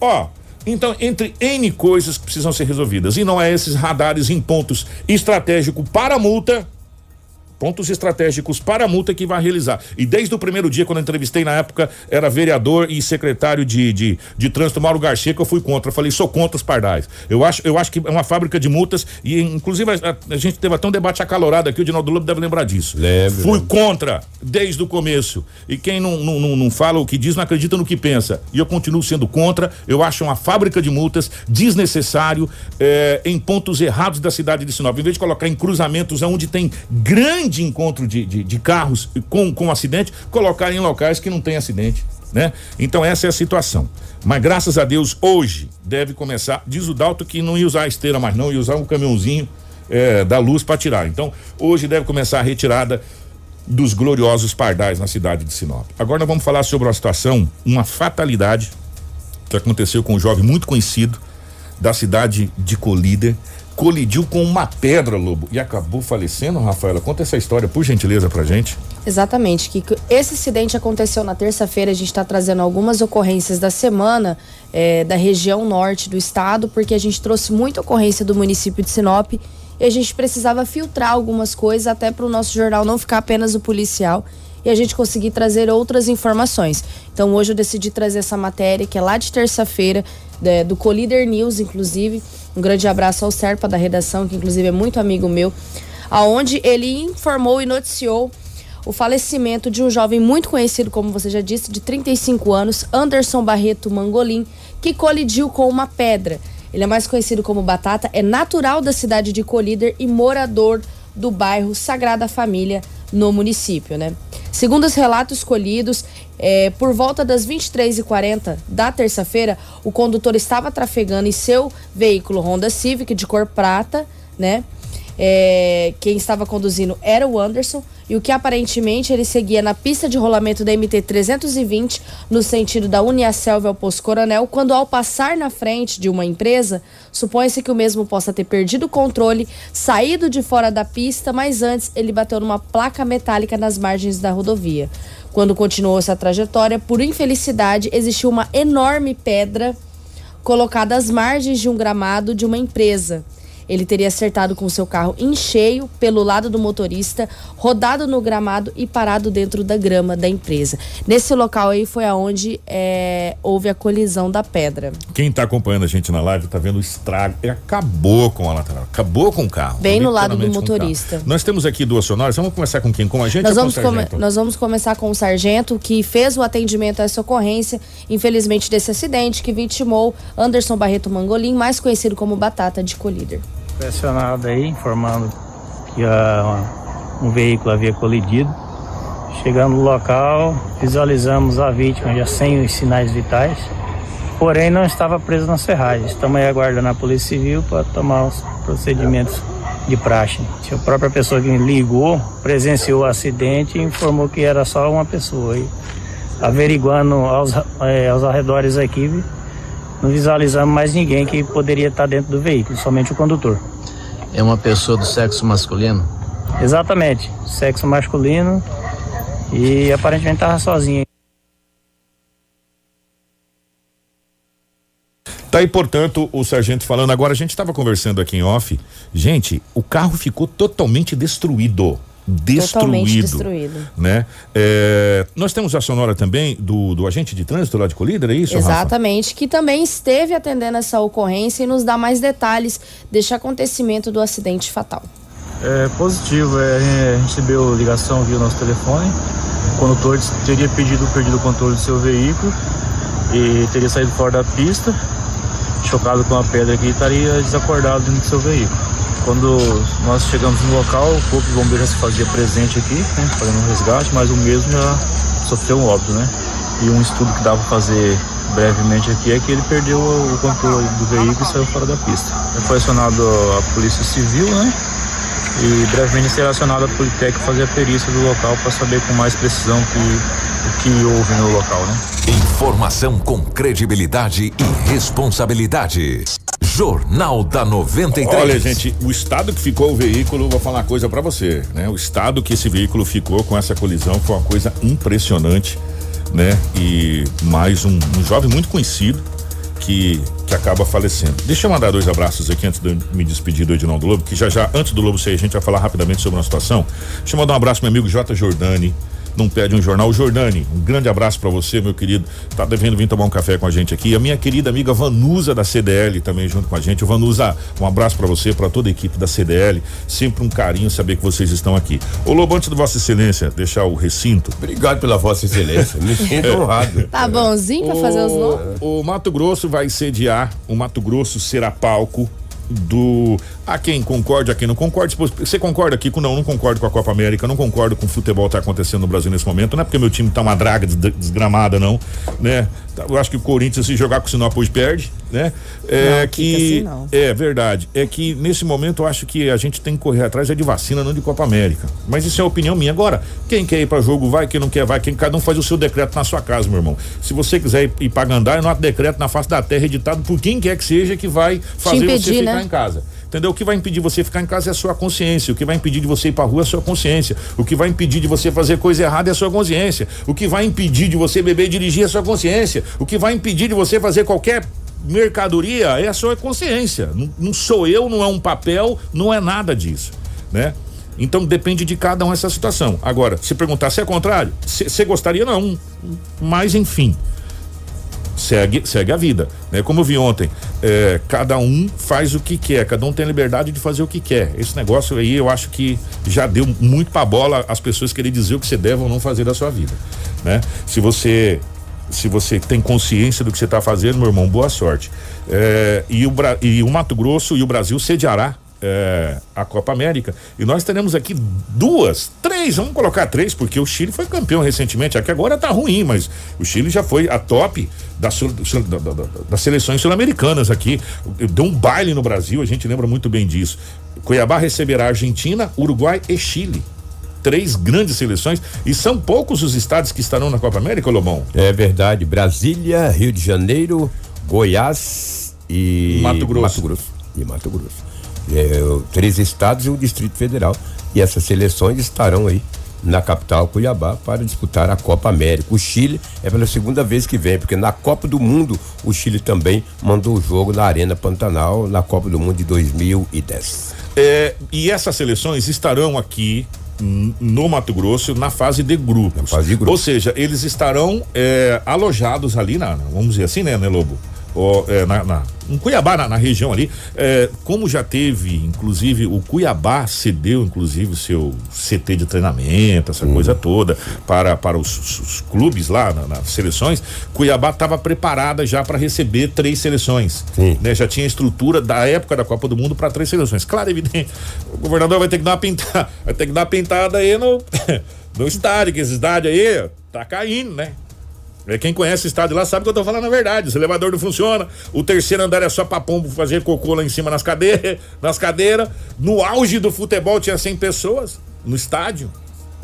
Ó, então, entre N coisas que precisam ser resolvidas, e não é esses radares em pontos estratégicos para multa, pontos estratégicos para a multa que vai realizar. E desde o primeiro dia, quando eu entrevistei na época, era vereador e secretário de, de, de trânsito Mauro Garcia, que eu fui contra. Eu falei, sou contra os pardais. Eu acho, eu acho que é uma fábrica de multas e, inclusive, a, a gente teve até um debate acalorado aqui, o Dinaldo Lobo deve lembrar disso. Lembro. Fui contra desde o começo. E quem não, não, não, não fala o que diz, não acredita no que pensa. E eu continuo sendo contra. Eu acho uma fábrica de multas desnecessário eh, em pontos errados da cidade de Sinop. Em vez de colocar em cruzamentos onde tem grande de encontro de, de, de carros com, com acidente, colocar em locais que não tem acidente. Né? Então essa é a situação. Mas graças a Deus, hoje deve começar. Diz o Dalto que não ia usar a esteira mais, não, ia usar um caminhãozinho é, da luz para tirar. Então, hoje deve começar a retirada dos gloriosos pardais na cidade de Sinop. Agora nós vamos falar sobre uma situação, uma fatalidade que aconteceu com um jovem muito conhecido da cidade de Colíder colidiu com uma pedra, Lobo, e acabou falecendo, Rafaela. Conta essa história, por gentileza, pra gente. Exatamente, que esse acidente aconteceu na terça-feira. A gente está trazendo algumas ocorrências da semana é, da região norte do estado, porque a gente trouxe muita ocorrência do município de Sinop e a gente precisava filtrar algumas coisas até para o nosso jornal não ficar apenas o policial e a gente conseguir trazer outras informações. Então hoje eu decidi trazer essa matéria que é lá de terça-feira, do Collider News, inclusive um grande abraço ao Serpa da redação, que inclusive é muito amigo meu, aonde ele informou e noticiou o falecimento de um jovem muito conhecido, como você já disse, de 35 anos, Anderson Barreto Mangolim, que colidiu com uma pedra. Ele é mais conhecido como Batata, é natural da cidade de Colíder e morador do bairro Sagrada Família, no município, né? Segundo os relatos colhidos, é, por volta das 23h40 da terça-feira, o condutor estava trafegando em seu veículo Honda Civic de cor prata, né? É, quem estava conduzindo era o Anderson e o que aparentemente ele seguia na pista de rolamento da MT 320 no sentido da Uniaselv ao Poço Coronel, quando ao passar na frente de uma empresa, supõe-se que o mesmo possa ter perdido o controle, saído de fora da pista, mas antes ele bateu numa placa metálica nas margens da rodovia. Quando continuou essa trajetória, por infelicidade, existiu uma enorme pedra colocada às margens de um gramado de uma empresa. Ele teria acertado com seu carro em cheio pelo lado do motorista, rodado no gramado e parado dentro da grama da empresa. Nesse local aí foi aonde é, houve a colisão da pedra. Quem está acompanhando a gente na live está vendo o estrago. Ele acabou com a lateral, acabou com o carro. Bem no lado do motorista. Nós temos aqui duas sonoras. Vamos começar com quem? Com a gente nós ou vamos com o sargento? nós vamos começar com o sargento que fez o atendimento a essa ocorrência, infelizmente, desse acidente que vitimou Anderson Barreto Mangolim, mais conhecido como Batata de Colíder. Pressionado aí, informando que uh, um veículo havia colidido. Chegando no local, visualizamos a vítima já sem os sinais vitais, porém não estava preso na serragem. Estamos aí aguardando a Polícia Civil para tomar os procedimentos de praxe. A própria pessoa que ligou presenciou o acidente e informou que era só uma pessoa. E, averiguando aos, é, aos arredores aqui, não visualizamos mais ninguém que poderia estar dentro do veículo, somente o condutor. É uma pessoa do sexo masculino? Exatamente, sexo masculino e aparentemente estava sozinho. Tá aí, portanto, o sargento falando. Agora, a gente estava conversando aqui em off. Gente, o carro ficou totalmente destruído destruído. Totalmente destruído. Né? É, nós temos a sonora também do, do agente de trânsito lá de Colíder, é isso? Exatamente, Rafa? que também esteve atendendo essa ocorrência e nos dá mais detalhes deste acontecimento do acidente fatal. É positivo, é, a gente recebeu ligação via nosso telefone. O condutor teria pedido perdido o controle do seu veículo e teria saído fora da pista, chocado com a pedra aqui e estaria desacordado dentro do seu veículo. Quando nós chegamos no local, o corpo de bombeiro já se fazia presente aqui, né, fazendo um resgate, mas o mesmo já sofreu um óbito, né? E um estudo que dava para fazer brevemente aqui é que ele perdeu o controle do veículo e saiu fora da pista. Foi acionado a Polícia Civil, né? E brevemente será acionado a Politec fazer a perícia do local para saber com mais precisão que, o que houve no local, né? Informação com credibilidade e responsabilidade. Jornal da 93. Olha, gente, o estado que ficou o veículo, vou falar uma coisa para você, né? O estado que esse veículo ficou com essa colisão foi uma coisa impressionante, né? E mais um, um jovem muito conhecido que, que acaba falecendo. Deixa eu mandar dois abraços aqui antes de me despedir do Edinaldo Lobo, que já já, antes do Lobo sair, a gente vai falar rapidamente sobre uma situação. Deixa eu mandar um abraço meu amigo J. Jordani, não pede um jornal. Jordani, um grande abraço para você, meu querido. Tá devendo vir tomar um café com a gente aqui. A minha querida amiga Vanusa da CDL também junto com a gente. Vanusa, um abraço para você, para toda a equipe da CDL. Sempre um carinho saber que vocês estão aqui. Ô Lobo, antes de Vossa Excelência deixar o recinto. Obrigado pela Vossa Excelência. Me sinto honrado. Tá bonzinho pra fazer os nomes? O Mato Grosso vai sediar, o Mato Grosso será palco do a quem concorde, a quem não concorde. Você concorda aqui com não, não concordo com a Copa América, não concordo com o futebol que tá acontecendo no Brasil nesse momento. Não é porque meu time tá uma draga desgramada, não, né? Eu acho que o Corinthians, se jogar com o Sinop hoje, perde, né? É não, que. Assim, é verdade. É que nesse momento eu acho que a gente tem que correr atrás é de vacina, não de Copa América. Mas isso é a opinião minha. Agora, quem quer ir para jogo vai, quem não quer vai, quem cada um faz o seu decreto na sua casa, meu irmão. Se você quiser ir, ir para Gandar, é um decreto na face da terra editado por quem quer que seja que vai fazer impedir, você ficar né? em casa. Entendeu? O que vai impedir você ficar em casa é a sua consciência. O que vai impedir de você ir pra rua é a sua consciência. O que vai impedir de você fazer coisa errada é a sua consciência. O que vai impedir de você beber e dirigir é a sua consciência. O que vai impedir de você fazer qualquer mercadoria é a sua consciência. Não, não sou eu, não é um papel, não é nada disso, né? Então depende de cada um essa situação. Agora, se perguntar se é contrário, você gostaria não, mas enfim, segue, segue a vida. Né? Como eu vi ontem, é, cada um faz o que quer, cada um tem a liberdade de fazer o que quer. Esse negócio aí eu acho que já deu muito pra bola as pessoas querem dizer o que você deve ou não fazer da sua vida. Né? Se você se você tem consciência do que você está fazendo, meu irmão, boa sorte. É, e, o, e o Mato Grosso e o Brasil sediará é, a Copa América. E nós teremos aqui duas, três, vamos colocar três, porque o Chile foi campeão recentemente. Aqui agora tá ruim, mas o Chile já foi a top das, da, da, da, das seleções sul-americanas aqui. Deu um baile no Brasil, a gente lembra muito bem disso. Cuiabá receberá Argentina, Uruguai e Chile três grandes seleções e são poucos os estados que estarão na Copa América, Lobão? É verdade. Brasília, Rio de Janeiro, Goiás e Mato Grosso. Mato Grosso. E Mato Grosso. É, três estados e o Distrito Federal. E essas seleções estarão aí na capital Cuiabá para disputar a Copa América. O Chile é pela segunda vez que vem, porque na Copa do Mundo o Chile também mandou o jogo na Arena Pantanal na Copa do Mundo de 2010. É, e essas seleções estarão aqui no Mato Grosso na fase de grupos. Fase de grupos. Ou seja, eles estarão é, alojados ali na, vamos dizer assim, né, né Lobo? Ou, é, na, na, em Cuiabá, na, na região ali, é, como já teve, inclusive, o Cuiabá cedeu, inclusive, o seu CT de treinamento, essa coisa toda, para, para os, os clubes lá, na, nas seleções, Cuiabá estava preparada já para receber três seleções. Né? Já tinha estrutura da época da Copa do Mundo para três seleções. Claro, evidente, o governador vai ter que dar uma pintada, vai ter que dar uma pintada aí no, no estádio, que esse estádio aí tá caindo, né? É, quem conhece o estádio lá sabe que eu tô falando a verdade. O elevador não funciona, o terceiro andar é só pra pombo fazer cocô lá em cima nas cadeiras, nas cadeiras. No auge do futebol tinha 100 pessoas no estádio,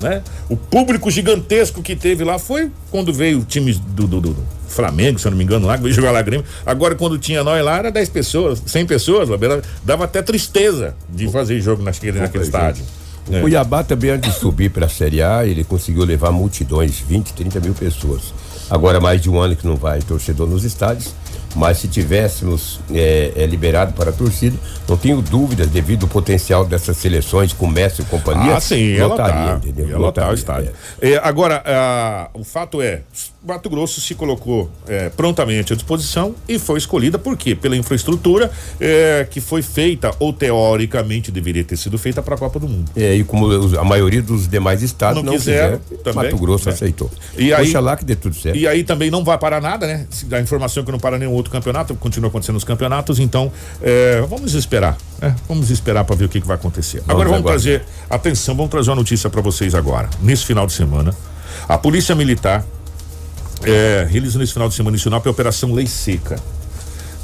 né? O público gigantesco que teve lá foi quando veio o time do, do, do Flamengo, se eu não me engano, lá, que veio jogar lá Grêmio. Agora, quando tinha nós lá, era 10 pessoas, 100 pessoas, dava até tristeza de fazer jogo naquele, naquele estádio. O é. Cuiabá também, antes de subir para a Série A, ele conseguiu levar multidões, 20, 30 mil pessoas. Agora mais de um ano que não vai torcedor nos estádios, mas se tivéssemos é, é, liberado para a torcida, não tenho dúvidas, devido ao potencial dessas seleções, comércio e companhia. Ah, sim, lotaria, lotar, entendeu? Ia lotar o estádio. É. É, agora, ah, o fato é, Mato Grosso se colocou é, prontamente à disposição e foi escolhida por quê? Pela infraestrutura é, que foi feita, ou teoricamente deveria ter sido feita para a Copa do Mundo. É, e como a maioria dos demais estados não, não quiser, também, Mato Grosso é. aceitou. E aí, lá que dê tudo certo. E aí também não vai parar nada, né? A informação que não para nenhum outro campeonato, continua acontecendo nos campeonatos, então é, vamos esperar. É, vamos esperar para ver o que, que vai acontecer. Vamos agora vamos agora. trazer, atenção, vamos trazer uma notícia para vocês agora. Nesse final de semana, a Polícia Militar é, realizou nesse final de semana em Sinop a Operação Lei Seca.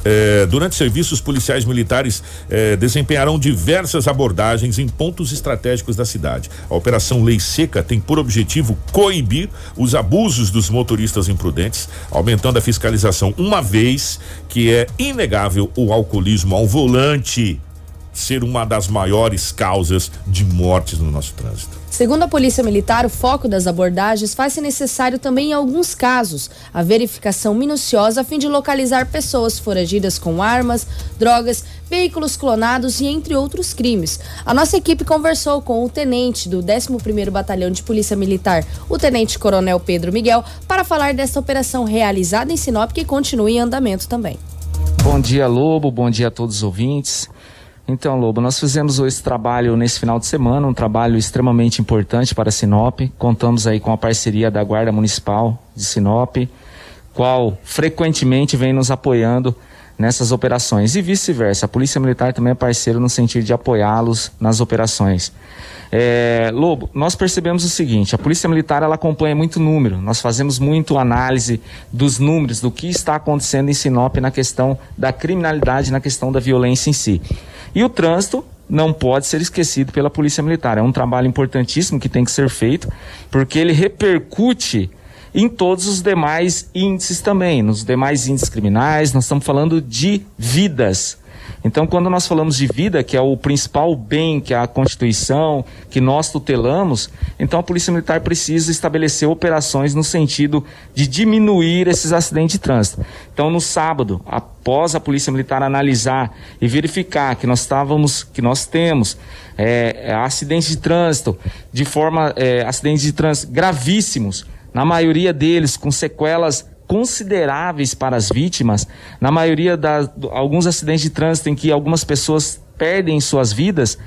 É, durante serviços policiais militares é, desempenharão diversas abordagens em pontos estratégicos da cidade. A Operação Lei Seca tem por objetivo coibir os abusos dos motoristas imprudentes, aumentando a fiscalização, uma vez que é inegável o alcoolismo ao volante ser uma das maiores causas de mortes no nosso trânsito. Segundo a Polícia Militar, o foco das abordagens faz-se necessário também em alguns casos a verificação minuciosa a fim de localizar pessoas foragidas com armas, drogas, veículos clonados e entre outros crimes. A nossa equipe conversou com o tenente do 11º Batalhão de Polícia Militar, o tenente coronel Pedro Miguel, para falar desta operação realizada em Sinop que continua em andamento também. Bom dia, Lobo. Bom dia a todos os ouvintes. Então, Lobo, nós fizemos esse trabalho nesse final de semana, um trabalho extremamente importante para Sinop. Contamos aí com a parceria da Guarda Municipal de Sinop, qual frequentemente vem nos apoiando nessas operações e vice-versa. A Polícia Militar também é parceiro no sentido de apoiá-los nas operações. É, Lobo, nós percebemos o seguinte: a Polícia Militar ela acompanha muito número. Nós fazemos muito análise dos números do que está acontecendo em Sinop na questão da criminalidade, na questão da violência em si. E o trânsito não pode ser esquecido pela Polícia Militar. É um trabalho importantíssimo que tem que ser feito, porque ele repercute em todos os demais índices também, nos demais índices criminais, nós estamos falando de vidas. Então, quando nós falamos de vida, que é o principal bem que é a Constituição, que nós tutelamos, então a Polícia Militar precisa estabelecer operações no sentido de diminuir esses acidentes de trânsito. Então, no sábado, após a Polícia Militar analisar e verificar que nós estávamos, que nós temos é, acidentes de trânsito, de forma, é, acidentes de trânsito gravíssimos, na maioria deles com sequelas consideráveis para as vítimas. Na maioria das alguns acidentes de trânsito em que algumas pessoas perdem suas vidas,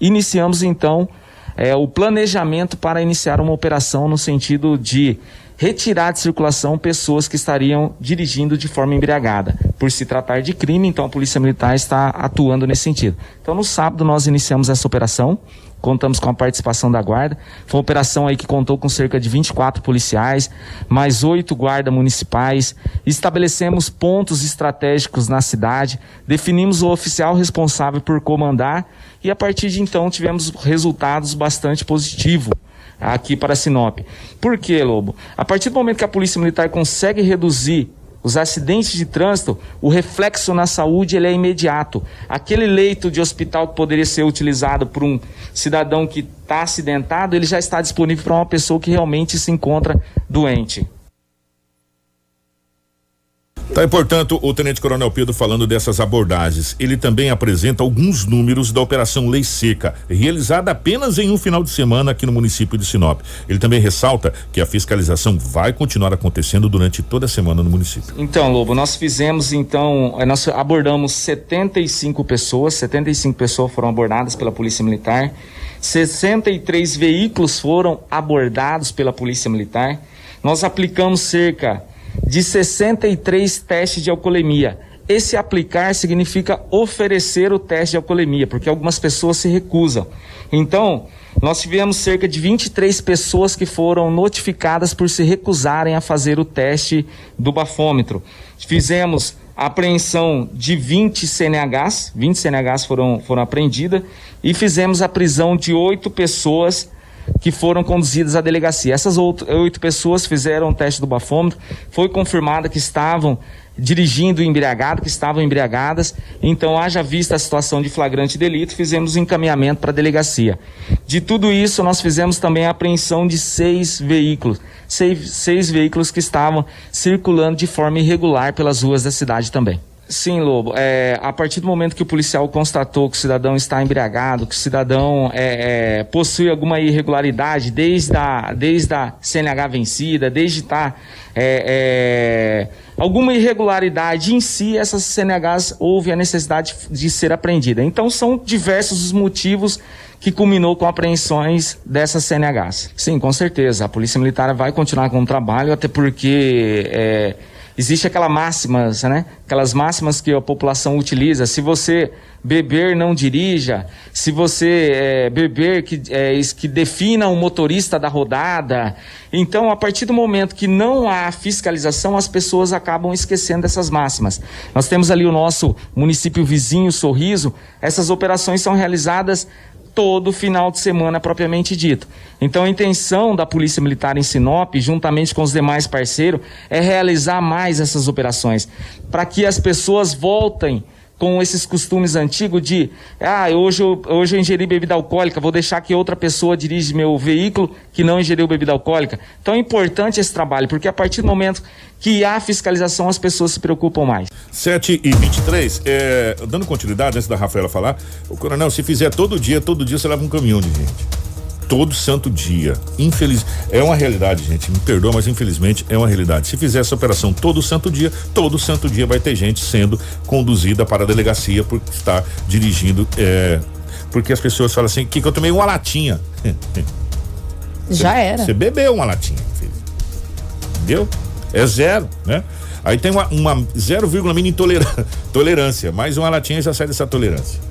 iniciamos então é, o planejamento para iniciar uma operação no sentido de retirar de circulação pessoas que estariam dirigindo de forma embriagada. Por se tratar de crime, então a Polícia Militar está atuando nesse sentido. Então no sábado nós iniciamos essa operação contamos com a participação da guarda. Foi uma operação aí que contou com cerca de 24 policiais, mais oito guardas municipais. Estabelecemos pontos estratégicos na cidade, definimos o oficial responsável por comandar e a partir de então tivemos resultados bastante positivos aqui para Sinop. Por quê, Lobo? A partir do momento que a Polícia Militar consegue reduzir os acidentes de trânsito, o reflexo na saúde ele é imediato. Aquele leito de hospital que poderia ser utilizado por um cidadão que está acidentado, ele já está disponível para uma pessoa que realmente se encontra doente. Tá aí, portanto, o Tenente Coronel Pedro falando dessas abordagens. Ele também apresenta alguns números da Operação Lei Seca, realizada apenas em um final de semana aqui no município de Sinop. Ele também ressalta que a fiscalização vai continuar acontecendo durante toda a semana no município. Então, Lobo, nós fizemos, então, eh, nós abordamos 75 pessoas, 75 pessoas foram abordadas pela Polícia Militar, 63 veículos foram abordados pela Polícia Militar. Nós aplicamos cerca de 63 testes de alcoolemia. Esse aplicar significa oferecer o teste de alcoolemia, porque algumas pessoas se recusam. Então, nós tivemos cerca de 23 pessoas que foram notificadas por se recusarem a fazer o teste do bafômetro. Fizemos apreensão de 20 CNHs, 20 CNHs foram, foram apreendidas, e fizemos a prisão de oito pessoas que foram conduzidas à delegacia. Essas oito pessoas fizeram o teste do bafômetro, foi confirmada que estavam dirigindo embriagado, que estavam embriagadas. Então, haja vista a situação de flagrante delito, fizemos encaminhamento para a delegacia. De tudo isso, nós fizemos também a apreensão de seis veículos, seis, seis veículos que estavam circulando de forma irregular pelas ruas da cidade também. Sim, Lobo. É, a partir do momento que o policial constatou que o cidadão está embriagado, que o cidadão é, é, possui alguma irregularidade, desde a, desde a CNH vencida, desde estar tá, é, é, alguma irregularidade em si, essas CNHs houve a necessidade de ser apreendida. Então são diversos os motivos que culminou com apreensões dessas CNHs. Sim, com certeza. A Polícia Militar vai continuar com o trabalho, até porque é, Existe aquela máxima, né? Aquelas máximas que a população utiliza. Se você beber, não dirija. Se você é, beber, que, é, que defina o motorista da rodada. Então, a partir do momento que não há fiscalização, as pessoas acabam esquecendo dessas máximas. Nós temos ali o nosso município vizinho, Sorriso. Essas operações são realizadas todo final de semana propriamente dito. Então a intenção da Polícia Militar em Sinop, juntamente com os demais parceiros, é realizar mais essas operações, para que as pessoas voltem com esses costumes antigos de ah, hoje eu, hoje eu ingeri bebida alcoólica, vou deixar que outra pessoa dirige meu veículo que não ingeriu bebida alcoólica. Então é importante esse trabalho, porque a partir do momento que há fiscalização, as pessoas se preocupam mais. 7 e 23 é, dando continuidade antes da Rafaela falar, o coronel, se fizer todo dia, todo dia você leva um caminhão de gente todo santo dia. Infeliz, é uma realidade, gente. Me perdoa, mas infelizmente é uma realidade. Se fizer essa operação todo santo dia, todo santo dia vai ter gente sendo conduzida para a delegacia por estar dirigindo. É, porque as pessoas falam assim, que, que eu tomei uma latinha. Já cê, era. Você bebeu uma latinha, filho. Entendeu? É zero, né? Aí tem uma, uma 0, mini tolerância. Mais uma latinha já sai dessa tolerância.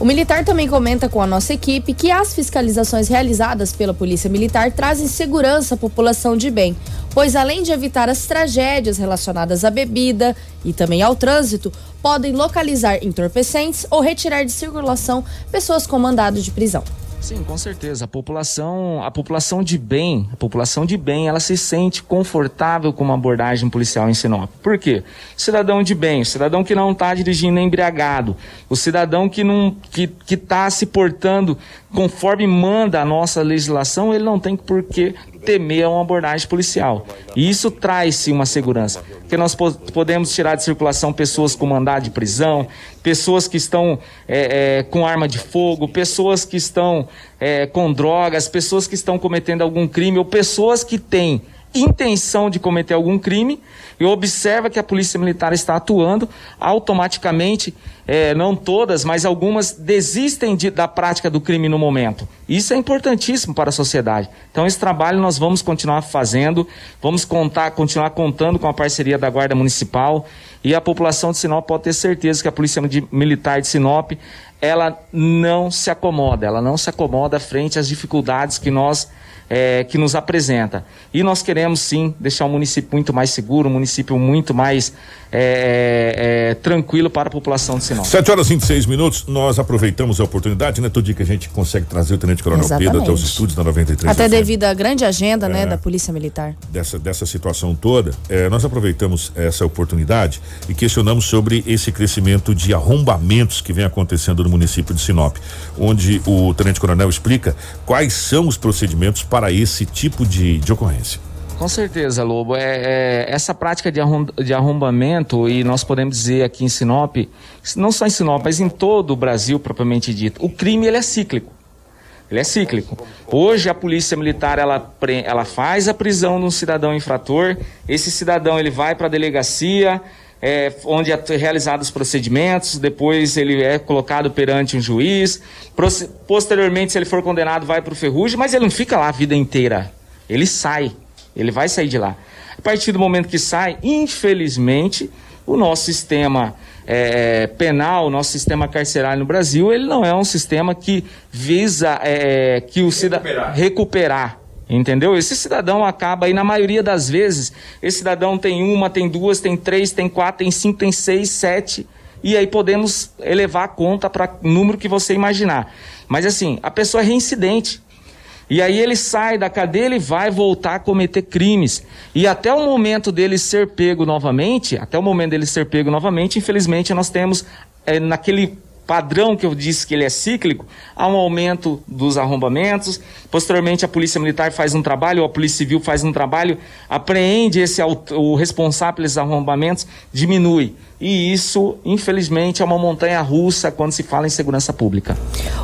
O militar também comenta com a nossa equipe que as fiscalizações realizadas pela Polícia Militar trazem segurança à população de bem, pois além de evitar as tragédias relacionadas à bebida e também ao trânsito, podem localizar entorpecentes ou retirar de circulação pessoas com mandado de prisão. Sim, com certeza. A população, a população de bem, a população de bem, ela se sente confortável com uma abordagem policial em Sinop. Por quê? Cidadão de bem, cidadão que não está dirigindo embriagado, o cidadão que não que que está se portando conforme manda a nossa legislação, ele não tem por que temer uma abordagem policial. E isso traz-se uma segurança. Porque nós podemos tirar de circulação pessoas com mandado de prisão, pessoas que estão é, é, com arma de fogo, pessoas que estão é, com drogas, pessoas que estão cometendo algum crime, ou pessoas que têm intenção de cometer algum crime e observa que a polícia militar está atuando, automaticamente, é, não todas, mas algumas desistem de, da prática do crime no momento. Isso é importantíssimo para a sociedade. Então, esse trabalho nós vamos continuar fazendo, vamos contar, continuar contando com a parceria da Guarda Municipal e a população de Sinop pode ter certeza que a Polícia Militar de Sinop ela não se acomoda, ela não se acomoda frente às dificuldades que nós é, que nos apresenta. E nós queremos sim deixar o município muito mais seguro, um município muito mais é, é, é tranquilo para a população de Sinop. 7 horas e 26 minutos, nós aproveitamos a oportunidade, né? Todo dia que a gente consegue trazer o Tenente Coronel Exatamente. Pedro até os estúdios da 93. Até devido à grande agenda, né, é. da Polícia Militar. Dessa, dessa situação toda, é, nós aproveitamos essa oportunidade e questionamos sobre esse crescimento de arrombamentos que vem acontecendo no município de Sinop, onde o Tenente Coronel explica quais são os procedimentos para para esse tipo de, de ocorrência. Com certeza, Lobo. É, é, essa prática de, arrom, de arrombamento, e nós podemos dizer aqui em Sinop, não só em Sinop, mas em todo o Brasil, propriamente dito, o crime ele é cíclico. Ele é cíclico. Hoje a polícia militar ela, ela faz a prisão de um cidadão infrator, esse cidadão ele vai para a delegacia, é, onde é realizados os procedimentos, depois ele é colocado perante um juiz, posteriormente, se ele for condenado, vai para o ferrugem, mas ele não fica lá a vida inteira. Ele sai, ele vai sair de lá. A partir do momento que sai, infelizmente, o nosso sistema é, penal, o nosso sistema carcerário no Brasil, ele não é um sistema que visa é, que o cidadão recuperar Entendeu? Esse cidadão acaba aí, na maioria das vezes, esse cidadão tem uma, tem duas, tem três, tem quatro, tem cinco, tem seis, sete. E aí podemos elevar a conta para o número que você imaginar. Mas assim, a pessoa é reincidente. E aí ele sai da cadeia, ele vai voltar a cometer crimes. E até o momento dele ser pego novamente, até o momento dele ser pego novamente, infelizmente nós temos é, naquele padrão que eu disse que ele é cíclico, há um aumento dos arrombamentos. Posteriormente, a Polícia Militar faz um trabalho, ou a Polícia Civil faz um trabalho, apreende esse o responsável pelos arrombamentos, diminui. E isso, infelizmente, é uma montanha russa quando se fala em segurança pública.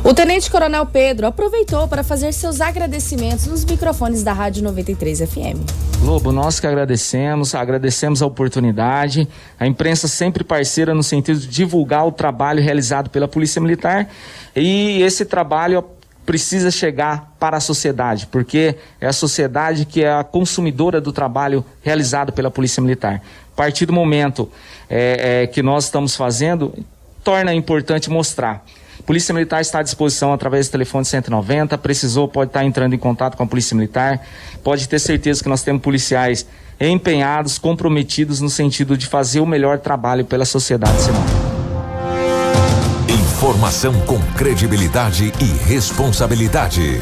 O Tenente Coronel Pedro aproveitou para fazer seus agradecimentos nos microfones da Rádio 93 FM. Lobo, nós que agradecemos, agradecemos a oportunidade, a imprensa sempre parceira no sentido de divulgar o trabalho realizado pela Polícia Militar e esse trabalho precisa chegar para a sociedade, porque é a sociedade que é a consumidora do trabalho realizado pela Polícia Militar. A partir do momento é, é, que nós estamos fazendo, torna importante mostrar. Polícia Militar está à disposição através do telefone 190. Precisou, pode estar entrando em contato com a Polícia Militar. Pode ter certeza que nós temos policiais empenhados, comprometidos no sentido de fazer o melhor trabalho pela sociedade, Simão. Informação com credibilidade e responsabilidade.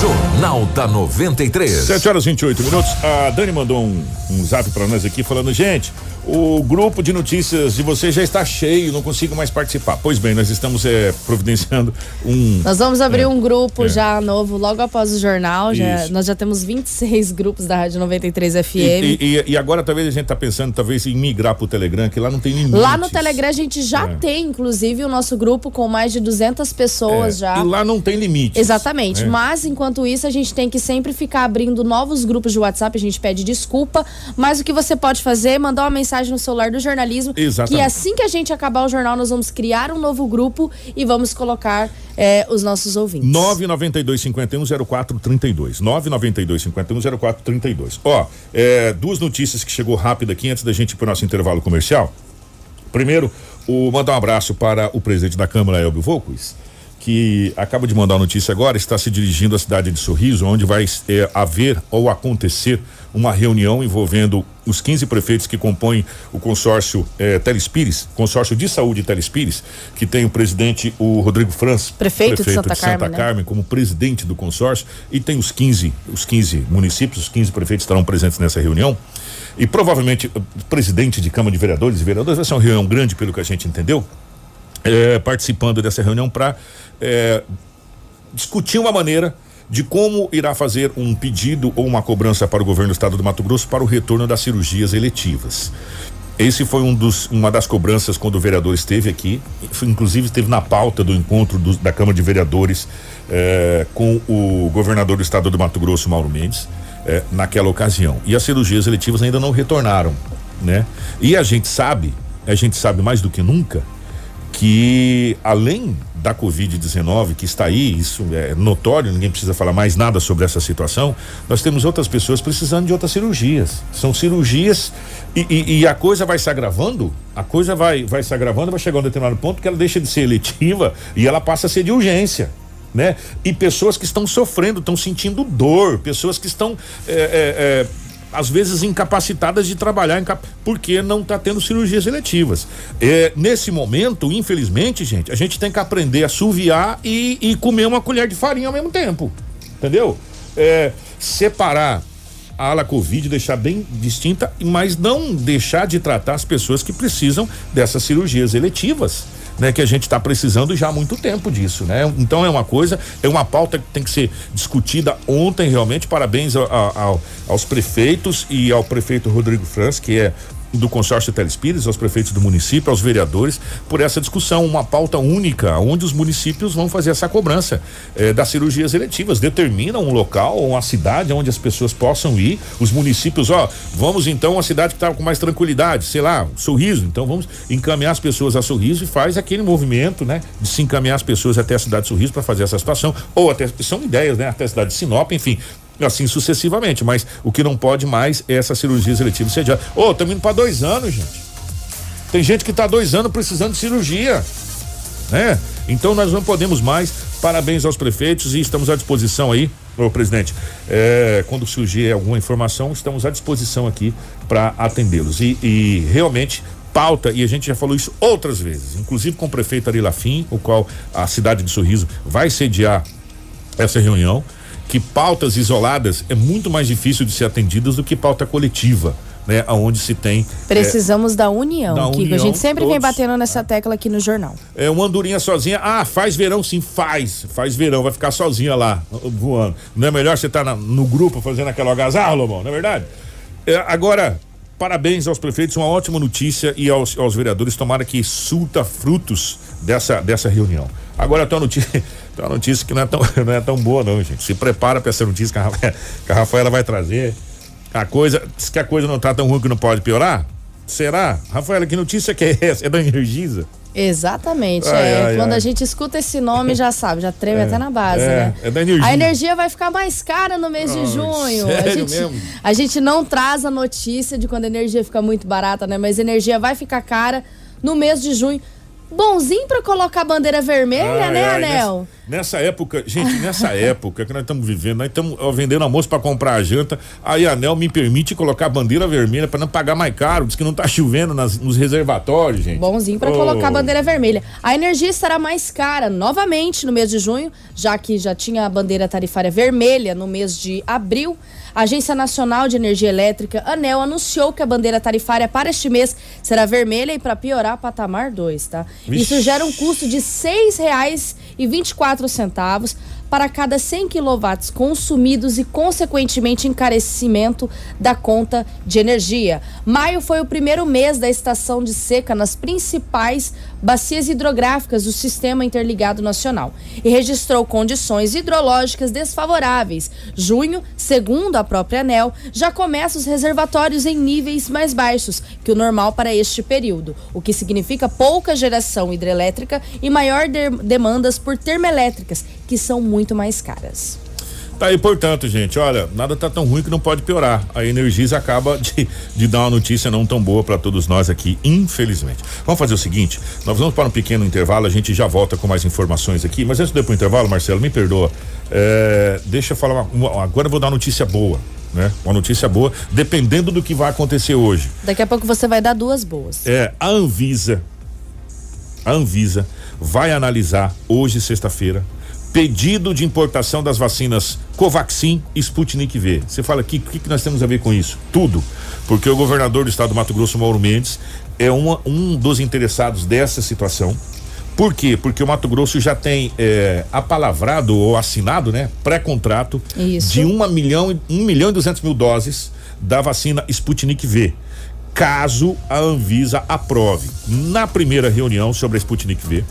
Jornal da 93. 7 horas e 28 minutos. A Dani mandou um, um zap para nós aqui falando: gente, o grupo de notícias de vocês já está cheio, não consigo mais participar. Pois bem, nós estamos é, providenciando um. Nós vamos abrir é, um grupo é. já novo logo após o jornal. Já, nós já temos 26 grupos da Rádio 93 FM. E, e, e agora talvez a gente está pensando talvez em migrar para o Telegram, que lá não tem limite. Lá no Telegram a gente já é. tem, inclusive, o nosso grupo com mais de 200 pessoas é, já. E lá não tem limite. Exatamente. É. Mas enquanto isso a gente tem que sempre ficar abrindo novos grupos de WhatsApp. A gente pede desculpa, mas o que você pode fazer é mandar uma mensagem mensagem no celular do jornalismo. Exatamente. Que assim que a gente acabar o jornal, nós vamos criar um novo grupo e vamos colocar é, os nossos ouvintes. 992 51 0432. 992 51 0432. Ó, é, duas notícias que chegou rápido aqui antes da gente ir pro nosso intervalo comercial. Primeiro, o mandar um abraço para o presidente da Câmara, Elbio Volquis que acaba de mandar a notícia agora, está se dirigindo à cidade de Sorriso, onde vai é, haver ou acontecer uma reunião envolvendo os 15 prefeitos que compõem o consórcio é, Telespires, consórcio de saúde Telespires, que tem o presidente, o Rodrigo Franz, prefeito, prefeito de Santa, de Santa Carmen, Carmen né? como presidente do consórcio, e tem os 15, os 15 municípios, os 15 prefeitos estarão presentes nessa reunião. E provavelmente o presidente de Câmara de Vereadores e vereadores vai ser uma reunião grande, pelo que a gente entendeu, é, participando dessa reunião para é, discutir uma maneira de como irá fazer um pedido ou uma cobrança para o governo do estado do Mato Grosso para o retorno das cirurgias eletivas. Esse foi um dos, uma das cobranças quando o vereador esteve aqui, inclusive esteve na pauta do encontro do, da Câmara de Vereadores eh, com o governador do estado do Mato Grosso, Mauro Mendes. eh, naquela ocasião. E as cirurgias eletivas ainda não retornaram, né? E a gente sabe, a gente sabe mais do que nunca, que além da Covid-19 que está aí, isso é notório, ninguém precisa falar mais nada sobre essa situação. Nós temos outras pessoas precisando de outras cirurgias. São cirurgias e, e, e a coisa vai se agravando, a coisa vai, vai se agravando, vai chegar a um determinado ponto que ela deixa de ser eletiva e ela passa a ser de urgência. Né? E pessoas que estão sofrendo, estão sentindo dor, pessoas que estão é, é, é, às vezes incapacitadas de trabalhar porque não está tendo cirurgias eletivas. É, nesse momento, infelizmente, gente, a gente tem que aprender a suviar e, e comer uma colher de farinha ao mesmo tempo. Entendeu? É, separar a ala Covid, deixar bem distinta, mas não deixar de tratar as pessoas que precisam dessas cirurgias eletivas né, que a gente está precisando já há muito tempo disso, né? Então é uma coisa, é uma pauta que tem que ser discutida ontem realmente. Parabéns a, a, aos prefeitos e ao prefeito Rodrigo Franz, que é do consórcio Telespires, aos prefeitos do município, aos vereadores, por essa discussão, uma pauta única, onde os municípios vão fazer essa cobrança eh, das cirurgias eletivas, determinam um local, uma cidade onde as pessoas possam ir, os municípios, ó, vamos então a cidade que está com mais tranquilidade, sei lá, sorriso, então vamos encaminhar as pessoas a sorriso e faz aquele movimento, né, de se encaminhar as pessoas até a cidade de sorriso para fazer essa situação, ou até, são ideias, né, até a cidade de Sinop, enfim, assim sucessivamente. Mas o que não pode mais é essa cirurgia seletiva sediada. Ô, oh, estamos indo para dois anos, gente. Tem gente que está dois anos precisando de cirurgia, né? Então nós não podemos mais. Parabéns aos prefeitos e estamos à disposição aí, ô presidente. É, quando surgir alguma informação, estamos à disposição aqui para atendê-los. E, e realmente pauta, e a gente já falou isso outras vezes, inclusive com o prefeito Ari Lafim, o qual a cidade de Sorriso vai sediar essa reunião que pautas isoladas é muito mais difícil de ser atendidas do que pauta coletiva. Né, aonde se tem precisamos é, da união, da Kiko. a gente sempre todos, vem batendo nessa tecla aqui no jornal. É uma andorinha sozinha, ah, faz verão sim, faz, faz verão, vai ficar sozinha lá voando. Não é melhor você estar tá no grupo fazendo aquela agasalho, Lobão, não é verdade? É, agora, parabéns aos prefeitos, uma ótima notícia e aos, aos vereadores, tomara que surta frutos dessa, dessa reunião. Agora tem uma notícia, tem uma notícia que não é tão, não é tão boa, não, gente. Se prepara para essa notícia que a, Rafaela, que a Rafaela vai trazer. A coisa, diz que a coisa não tá tão ruim que não pode piorar? Será? Rafaela, que notícia que é essa? É da Energisa? Exatamente. Ai, é, ai, quando ai. a gente escuta esse nome, já sabe, já treme é, até na base, é, né? É da energia. A energia vai ficar mais cara no mês de junho. Sério a gente, mesmo? a gente não traz a notícia de quando a energia fica muito barata, né? Mas a energia vai ficar cara no mês de junho bonzinho para colocar a bandeira vermelha, ai, né, ai, Anel? Nessa, nessa, época, gente, nessa época que nós estamos vivendo, nós estamos vendendo almoço para comprar a janta, aí a Anel me permite colocar a bandeira vermelha para não pagar mais caro, diz que não tá chovendo nas, nos reservatórios, gente. Bonzinho para oh. colocar a bandeira vermelha. A energia estará mais cara novamente no mês de junho, já que já tinha a bandeira tarifária vermelha no mês de abril. A Agência Nacional de Energia Elétrica, ANEL, anunciou que a bandeira tarifária para este mês será vermelha e para piorar, patamar 2, tá? Vixe. Isso gera um custo de R$ 6,24 para cada 100 quilowatts consumidos e, consequentemente, encarecimento da conta de energia. Maio foi o primeiro mês da estação de seca nas principais bacias hidrográficas do Sistema Interligado Nacional e registrou condições hidrológicas desfavoráveis. Junho, segundo a própria ANEL, já começa os reservatórios em níveis mais baixos que o normal para este período, o que significa pouca geração hidrelétrica e maior de demandas por termoelétricas, que são muito mais caras. Tá aí, portanto, gente, olha, nada tá tão ruim que não pode piorar. A Energisa acaba de, de dar uma notícia não tão boa para todos nós aqui, infelizmente. Vamos fazer o seguinte, nós vamos para um pequeno intervalo, a gente já volta com mais informações aqui, mas antes de ir pro intervalo, Marcelo, me perdoa, é, deixa eu falar, uma, uma, agora eu vou dar uma notícia boa. Né? Uma notícia boa, dependendo do que vai acontecer hoje. Daqui a pouco você vai dar duas boas. É, a Anvisa, a Anvisa vai analisar hoje, sexta-feira, pedido de importação das vacinas Covaxin e Sputnik V. Você fala aqui, o que, que nós temos a ver com isso? Tudo. Porque o governador do estado do Mato Grosso, Mauro Mendes, é uma, um dos interessados dessa situação. Por quê? Porque o Mato Grosso já tem é, apalavrado ou assinado, né, pré-contrato de uma milhão, um milhão e duzentos mil doses da vacina Sputnik V. Caso a Anvisa aprove. Na primeira reunião sobre a Sputnik V,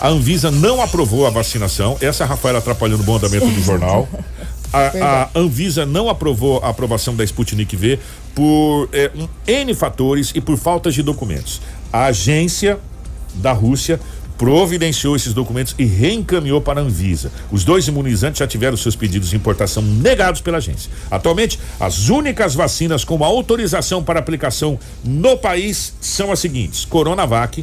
a Anvisa não aprovou a vacinação. Essa a Rafaela atrapalhando o bom andamento do jornal. A, a, Anvisa não aprovou a aprovação da Sputnik V por é, um, N fatores e por faltas de documentos. A agência da Rússia providenciou esses documentos e reencaminhou para a Anvisa. Os dois imunizantes já tiveram seus pedidos de importação negados pela agência. Atualmente, as únicas vacinas com autorização para aplicação no país são as seguintes: Coronavac,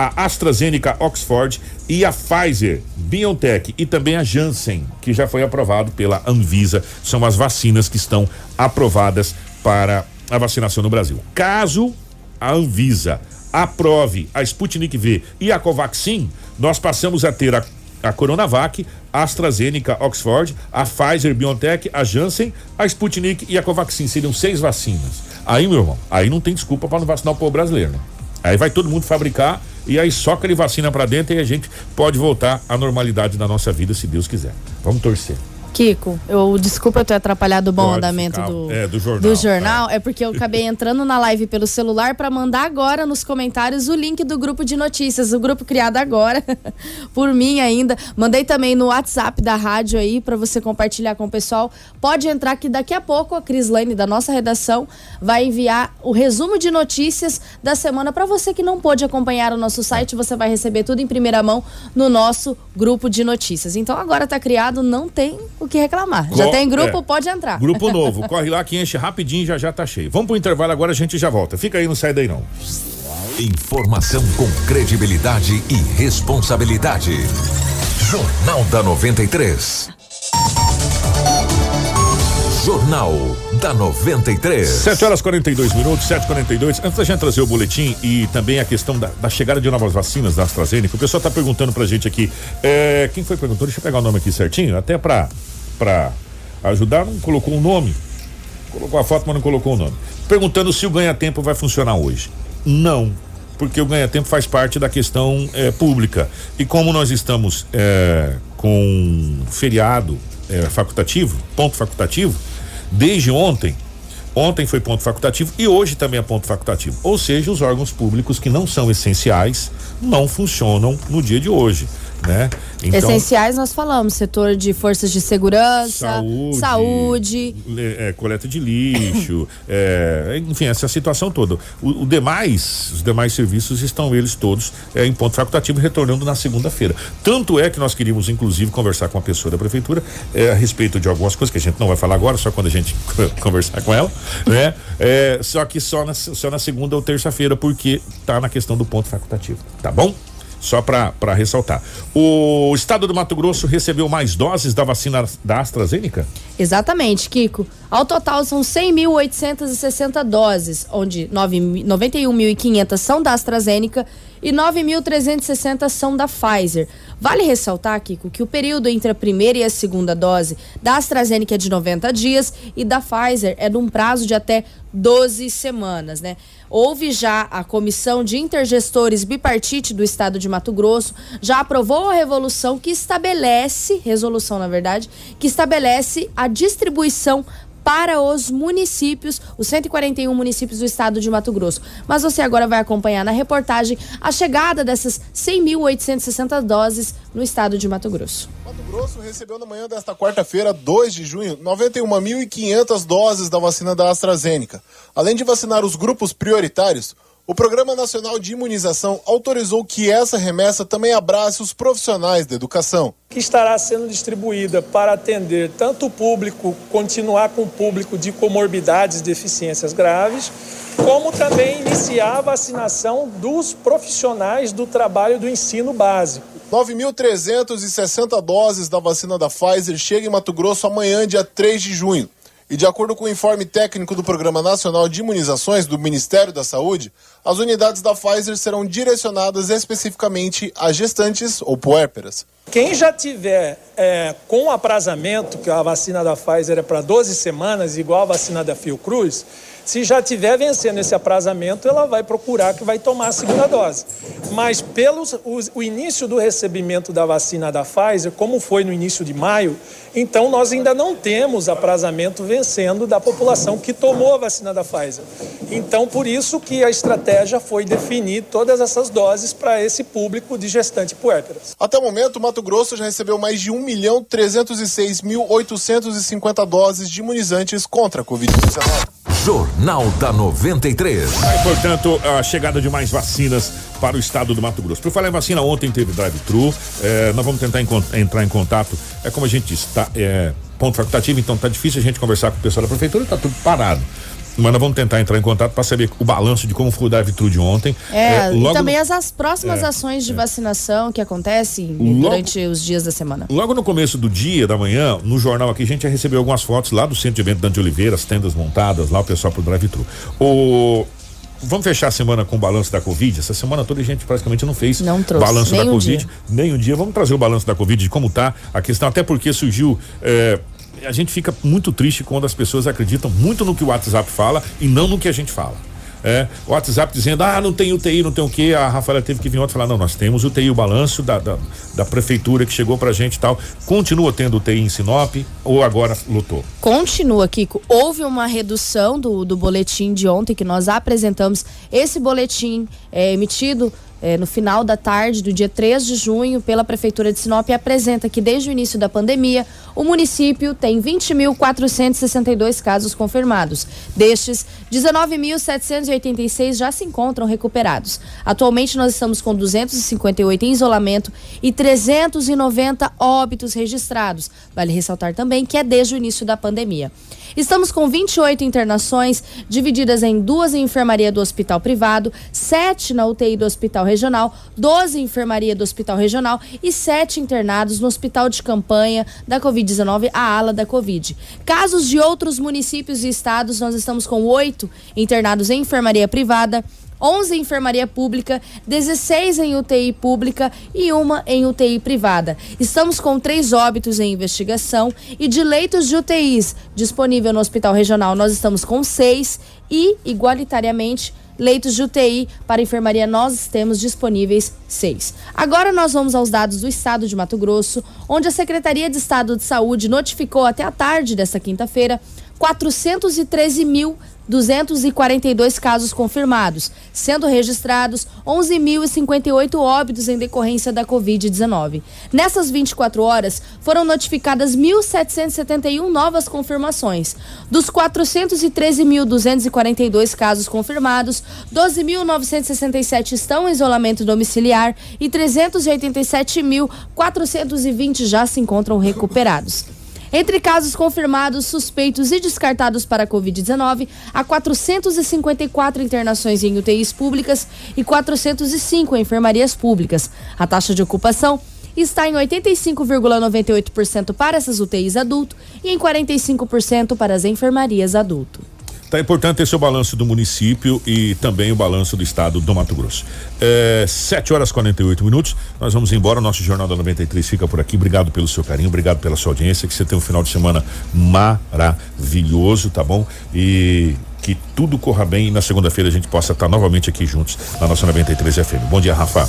a AstraZeneca Oxford e a Pfizer BioNTech e também a Janssen, que já foi aprovado pela Anvisa. São as vacinas que estão aprovadas para a vacinação no Brasil. Caso a Anvisa aprove a Sputnik V e a Covaxin, nós passamos a ter a, a Coronavac, a AstraZeneca, Oxford, a Pfizer, BioNTech, a Janssen, a Sputnik e a Covaxin. Seriam seis vacinas. Aí, meu irmão, aí não tem desculpa para não vacinar o povo brasileiro, né? Aí vai todo mundo fabricar e aí soca ele vacina para dentro e a gente pode voltar à normalidade da nossa vida, se Deus quiser. Vamos torcer. Kiko, eu desculpa eu ter atrapalhado o bom Pode andamento ficar, do, é, do jornal. Do jornal. É. é porque eu acabei entrando na live pelo celular para mandar agora nos comentários o link do grupo de notícias, o grupo criado agora por mim ainda. Mandei também no WhatsApp da rádio aí para você compartilhar com o pessoal. Pode entrar que daqui a pouco a Crislane da nossa redação vai enviar o resumo de notícias da semana para você que não pôde acompanhar o nosso site, você vai receber tudo em primeira mão no nosso grupo de notícias. Então agora tá criado, não tem o que reclamar. Co já tem grupo, é. pode entrar. Grupo novo, corre lá que enche rapidinho já já tá cheio. Vamos pro intervalo agora, a gente já volta. Fica aí, não sai daí não. Informação com credibilidade e responsabilidade. Jornal da 93. Jornal da 93. 7 horas 42 minutos, 7h42. Antes da gente trazer o boletim e também a questão da, da chegada de novas vacinas da AstraZeneca, o pessoal está perguntando pra gente aqui. É, quem foi perguntou? Deixa eu pegar o nome aqui certinho, até pra, pra ajudar, não colocou o um nome. Colocou a foto, mas não colocou o nome. Perguntando se o ganha-tempo vai funcionar hoje. Não, porque o ganha-tempo faz parte da questão é, pública. E como nós estamos é, com feriado é, facultativo, ponto facultativo, desde ontem. Ontem foi ponto facultativo e hoje também é ponto facultativo. Ou seja, os órgãos públicos que não são essenciais não funcionam no dia de hoje né? Então, Essenciais nós falamos, setor de forças de segurança, saúde, saúde. É, coleta de lixo, é, enfim, essa situação toda. O, o, demais, os demais serviços estão eles todos é, em ponto facultativo retornando na segunda-feira. Tanto é que nós queríamos inclusive conversar com a pessoa da prefeitura é, a respeito de algumas coisas que a gente não vai falar agora, só quando a gente conversar com ela, né? É, só que só na, só na segunda ou terça-feira porque tá na questão do ponto facultativo, tá bom? Só para ressaltar. O estado do Mato Grosso recebeu mais doses da vacina da AstraZeneca? Exatamente, Kiko. Ao total são 100.860 doses, onde 91.500 são da AstraZeneca e 9.360 são da Pfizer. Vale ressaltar, Kiko, que o período entre a primeira e a segunda dose da AstraZeneca é de 90 dias e da Pfizer é de um prazo de até 12 semanas, né? Houve já a comissão de intergestores bipartite do estado de Mato Grosso, já aprovou a revolução que estabelece, resolução na verdade, que estabelece a distribuição para os municípios, os 141 municípios do estado de Mato Grosso. Mas você agora vai acompanhar na reportagem a chegada dessas 100.860 doses no estado de Mato Grosso. Mato Grosso recebeu na manhã desta quarta-feira, 2 de junho, 91.500 doses da vacina da AstraZeneca. Além de vacinar os grupos prioritários, o Programa Nacional de Imunização autorizou que essa remessa também abrace os profissionais da educação. Que estará sendo distribuída para atender tanto o público, continuar com o público de comorbidades e deficiências graves, como também iniciar a vacinação dos profissionais do trabalho do ensino básico. 9.360 doses da vacina da Pfizer chegam em Mato Grosso amanhã, dia 3 de junho. E de acordo com o informe técnico do Programa Nacional de Imunizações do Ministério da Saúde, as unidades da Pfizer serão direcionadas especificamente a gestantes ou puérperas. Quem já tiver é, com aprazamento, que a vacina da Pfizer é para 12 semanas, igual a vacina da Fiocruz, se já tiver vencendo esse aprazamento, ela vai procurar que vai tomar a segunda dose. Mas pelo o, início do recebimento da vacina da Pfizer, como foi no início de maio, então nós ainda não temos aprazamento vencendo da população que tomou a vacina da Pfizer. Então, por isso que a estratégia estratégia foi definir todas essas doses para esse público de gestante puérperas. Até o momento, o Mato Grosso já recebeu mais de 1 milhão 306 mil 850 doses de imunizantes contra a Covid-19. Jornal da 93. E, portanto, a chegada de mais vacinas para o estado do Mato Grosso. Por falar em vacina, ontem teve drive-thru. É, nós vamos tentar entrar em contato. É como a gente disse, tá, é, ponto facultativo, então tá difícil a gente conversar com o pessoal da prefeitura, tá tudo parado. Mas nós vamos tentar entrar em contato para saber o balanço de como foi o drive-thru de ontem. É, é e também as, as, próximas é, ações de é. vacinação que acontecem logo, durante os dias da semana. Logo no começo do dia, da manhã, no jornal aqui, a gente já recebeu algumas fotos lá do centro de evento Dante Oliveira, as tendas montadas, lá o pessoal pro drive-thru. O Vamos fechar a semana com o balanço da Covid. Essa semana toda a gente praticamente não fez não trouxe, balanço da um Covid. Dia. Nem um dia. Vamos trazer o balanço da Covid de como tá a questão, até porque surgiu. É, a gente fica muito triste quando as pessoas acreditam muito no que o WhatsApp fala e não no que a gente fala. É, o WhatsApp dizendo, ah, não tem UTI, não tem o quê. A Rafaela teve que vir ontem falar, não, nós temos UTI, o balanço da, da, da prefeitura que chegou pra gente e tal. Continua tendo UTI em Sinop ou agora lutou? Continua, Kiko. Houve uma redução do, do boletim de ontem que nós apresentamos. Esse boletim é emitido é, no final da tarde do dia 3 de junho pela Prefeitura de Sinop apresenta que desde o início da pandemia o município tem 20.462 casos confirmados. Destes, 19.786 já se encontram recuperados. Atualmente nós estamos com 258 em isolamento e 390 óbitos registrados. Vale ressaltar também que é desde o início da pandemia. Estamos com 28 internações, divididas em duas em enfermaria do hospital privado, sete na UTI do hospital regional, 12 em enfermaria do hospital regional e sete internados no hospital de campanha da Covid-19, a ala da Covid. Casos de outros municípios e estados, nós estamos com oito internados em enfermaria privada, 11 em enfermaria pública, 16 em UTI pública e uma em UTI privada. Estamos com três óbitos em investigação e de leitos de UTIs disponível no Hospital Regional, nós estamos com seis e, igualitariamente, leitos de UTI para enfermaria nós temos disponíveis seis. Agora nós vamos aos dados do estado de Mato Grosso, onde a Secretaria de Estado de Saúde notificou até a tarde desta quinta-feira 413 mil 242 casos confirmados, sendo registrados 11.058 óbitos em decorrência da Covid-19. Nessas 24 horas, foram notificadas 1.771 novas confirmações. Dos 413.242 casos confirmados, 12.967 estão em isolamento domiciliar e 387.420 já se encontram recuperados. Entre casos confirmados, suspeitos e descartados para a Covid-19, há 454 internações em UTIs públicas e 405 em enfermarias públicas. A taxa de ocupação está em 85,98% para essas UTIs adulto e em 45% para as enfermarias adulto. Tá importante esse é o balanço do município e também o balanço do estado do Mato Grosso. É, 7 horas e 48 minutos. Nós vamos embora. Nosso Jornal da 93 fica por aqui. Obrigado pelo seu carinho, obrigado pela sua audiência. Que você tenha um final de semana maravilhoso, tá bom? E que tudo corra bem e na segunda-feira a gente possa estar novamente aqui juntos na nossa 93 FM. Bom dia, Rafa.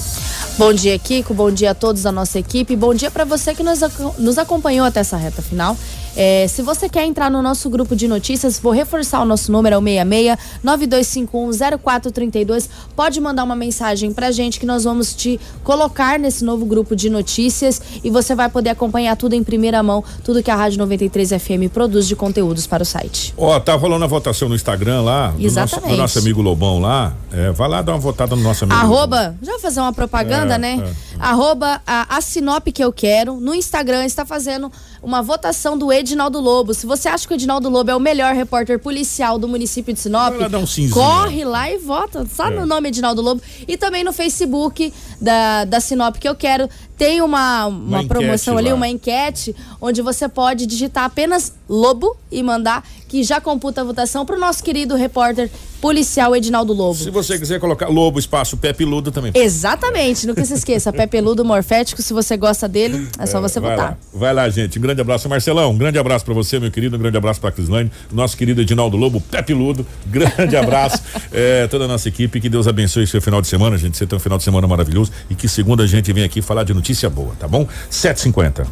Bom dia, Kiko. Bom dia a todos da nossa equipe. Bom dia para você que nos, nos acompanhou até essa reta final. É, se você quer entrar no nosso grupo de notícias, vou reforçar o nosso número, é o 66 92510432. Pode mandar uma mensagem pra gente que nós vamos te colocar nesse novo grupo de notícias e você vai poder acompanhar tudo em primeira mão, tudo que a Rádio 93 FM produz de conteúdos para o site. Ó, oh, tá rolando a votação no Instagram lá, do, Exatamente. Nosso, do nosso amigo Lobão lá. É, vai lá dar uma votada no nosso amigo. Arroba, Lobão. já vou fazer uma propaganda, é, né? É. Arroba a, a Sinop que eu quero. No Instagram está fazendo uma votação do Edinaldo Lobo. Se você acha que o Edinaldo Lobo é o melhor repórter policial do município de Sinop, um corre lá e vota. Só é. no nome Edinaldo Lobo. E também no Facebook da, da Sinop que eu quero. Tem uma, uma, uma promoção ali, lá. uma enquete, onde você pode digitar apenas Lobo e mandar que já computa a votação para o nosso querido repórter policial Edinaldo Lobo. Se você quiser colocar Lobo, espaço Pé Peludo também. Exatamente, nunca se esqueça, Pé Peludo morfético, se você gosta dele, é só é, você vai votar. Lá. Vai lá, gente, um grande abraço. Marcelão, um grande abraço para você, meu querido, um grande abraço para Crislane, nosso querido Edinaldo Lobo, Pé Peludo, grande abraço, é, toda a nossa equipe, que Deus abençoe seu final de semana, gente, você tem um final de semana maravilhoso e que segunda a gente vem aqui falar de notícia boa, tá bom? 750.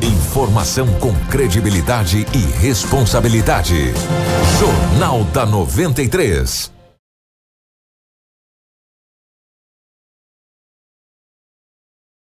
Informação com credibilidade e responsabilidade. Jornal da 93.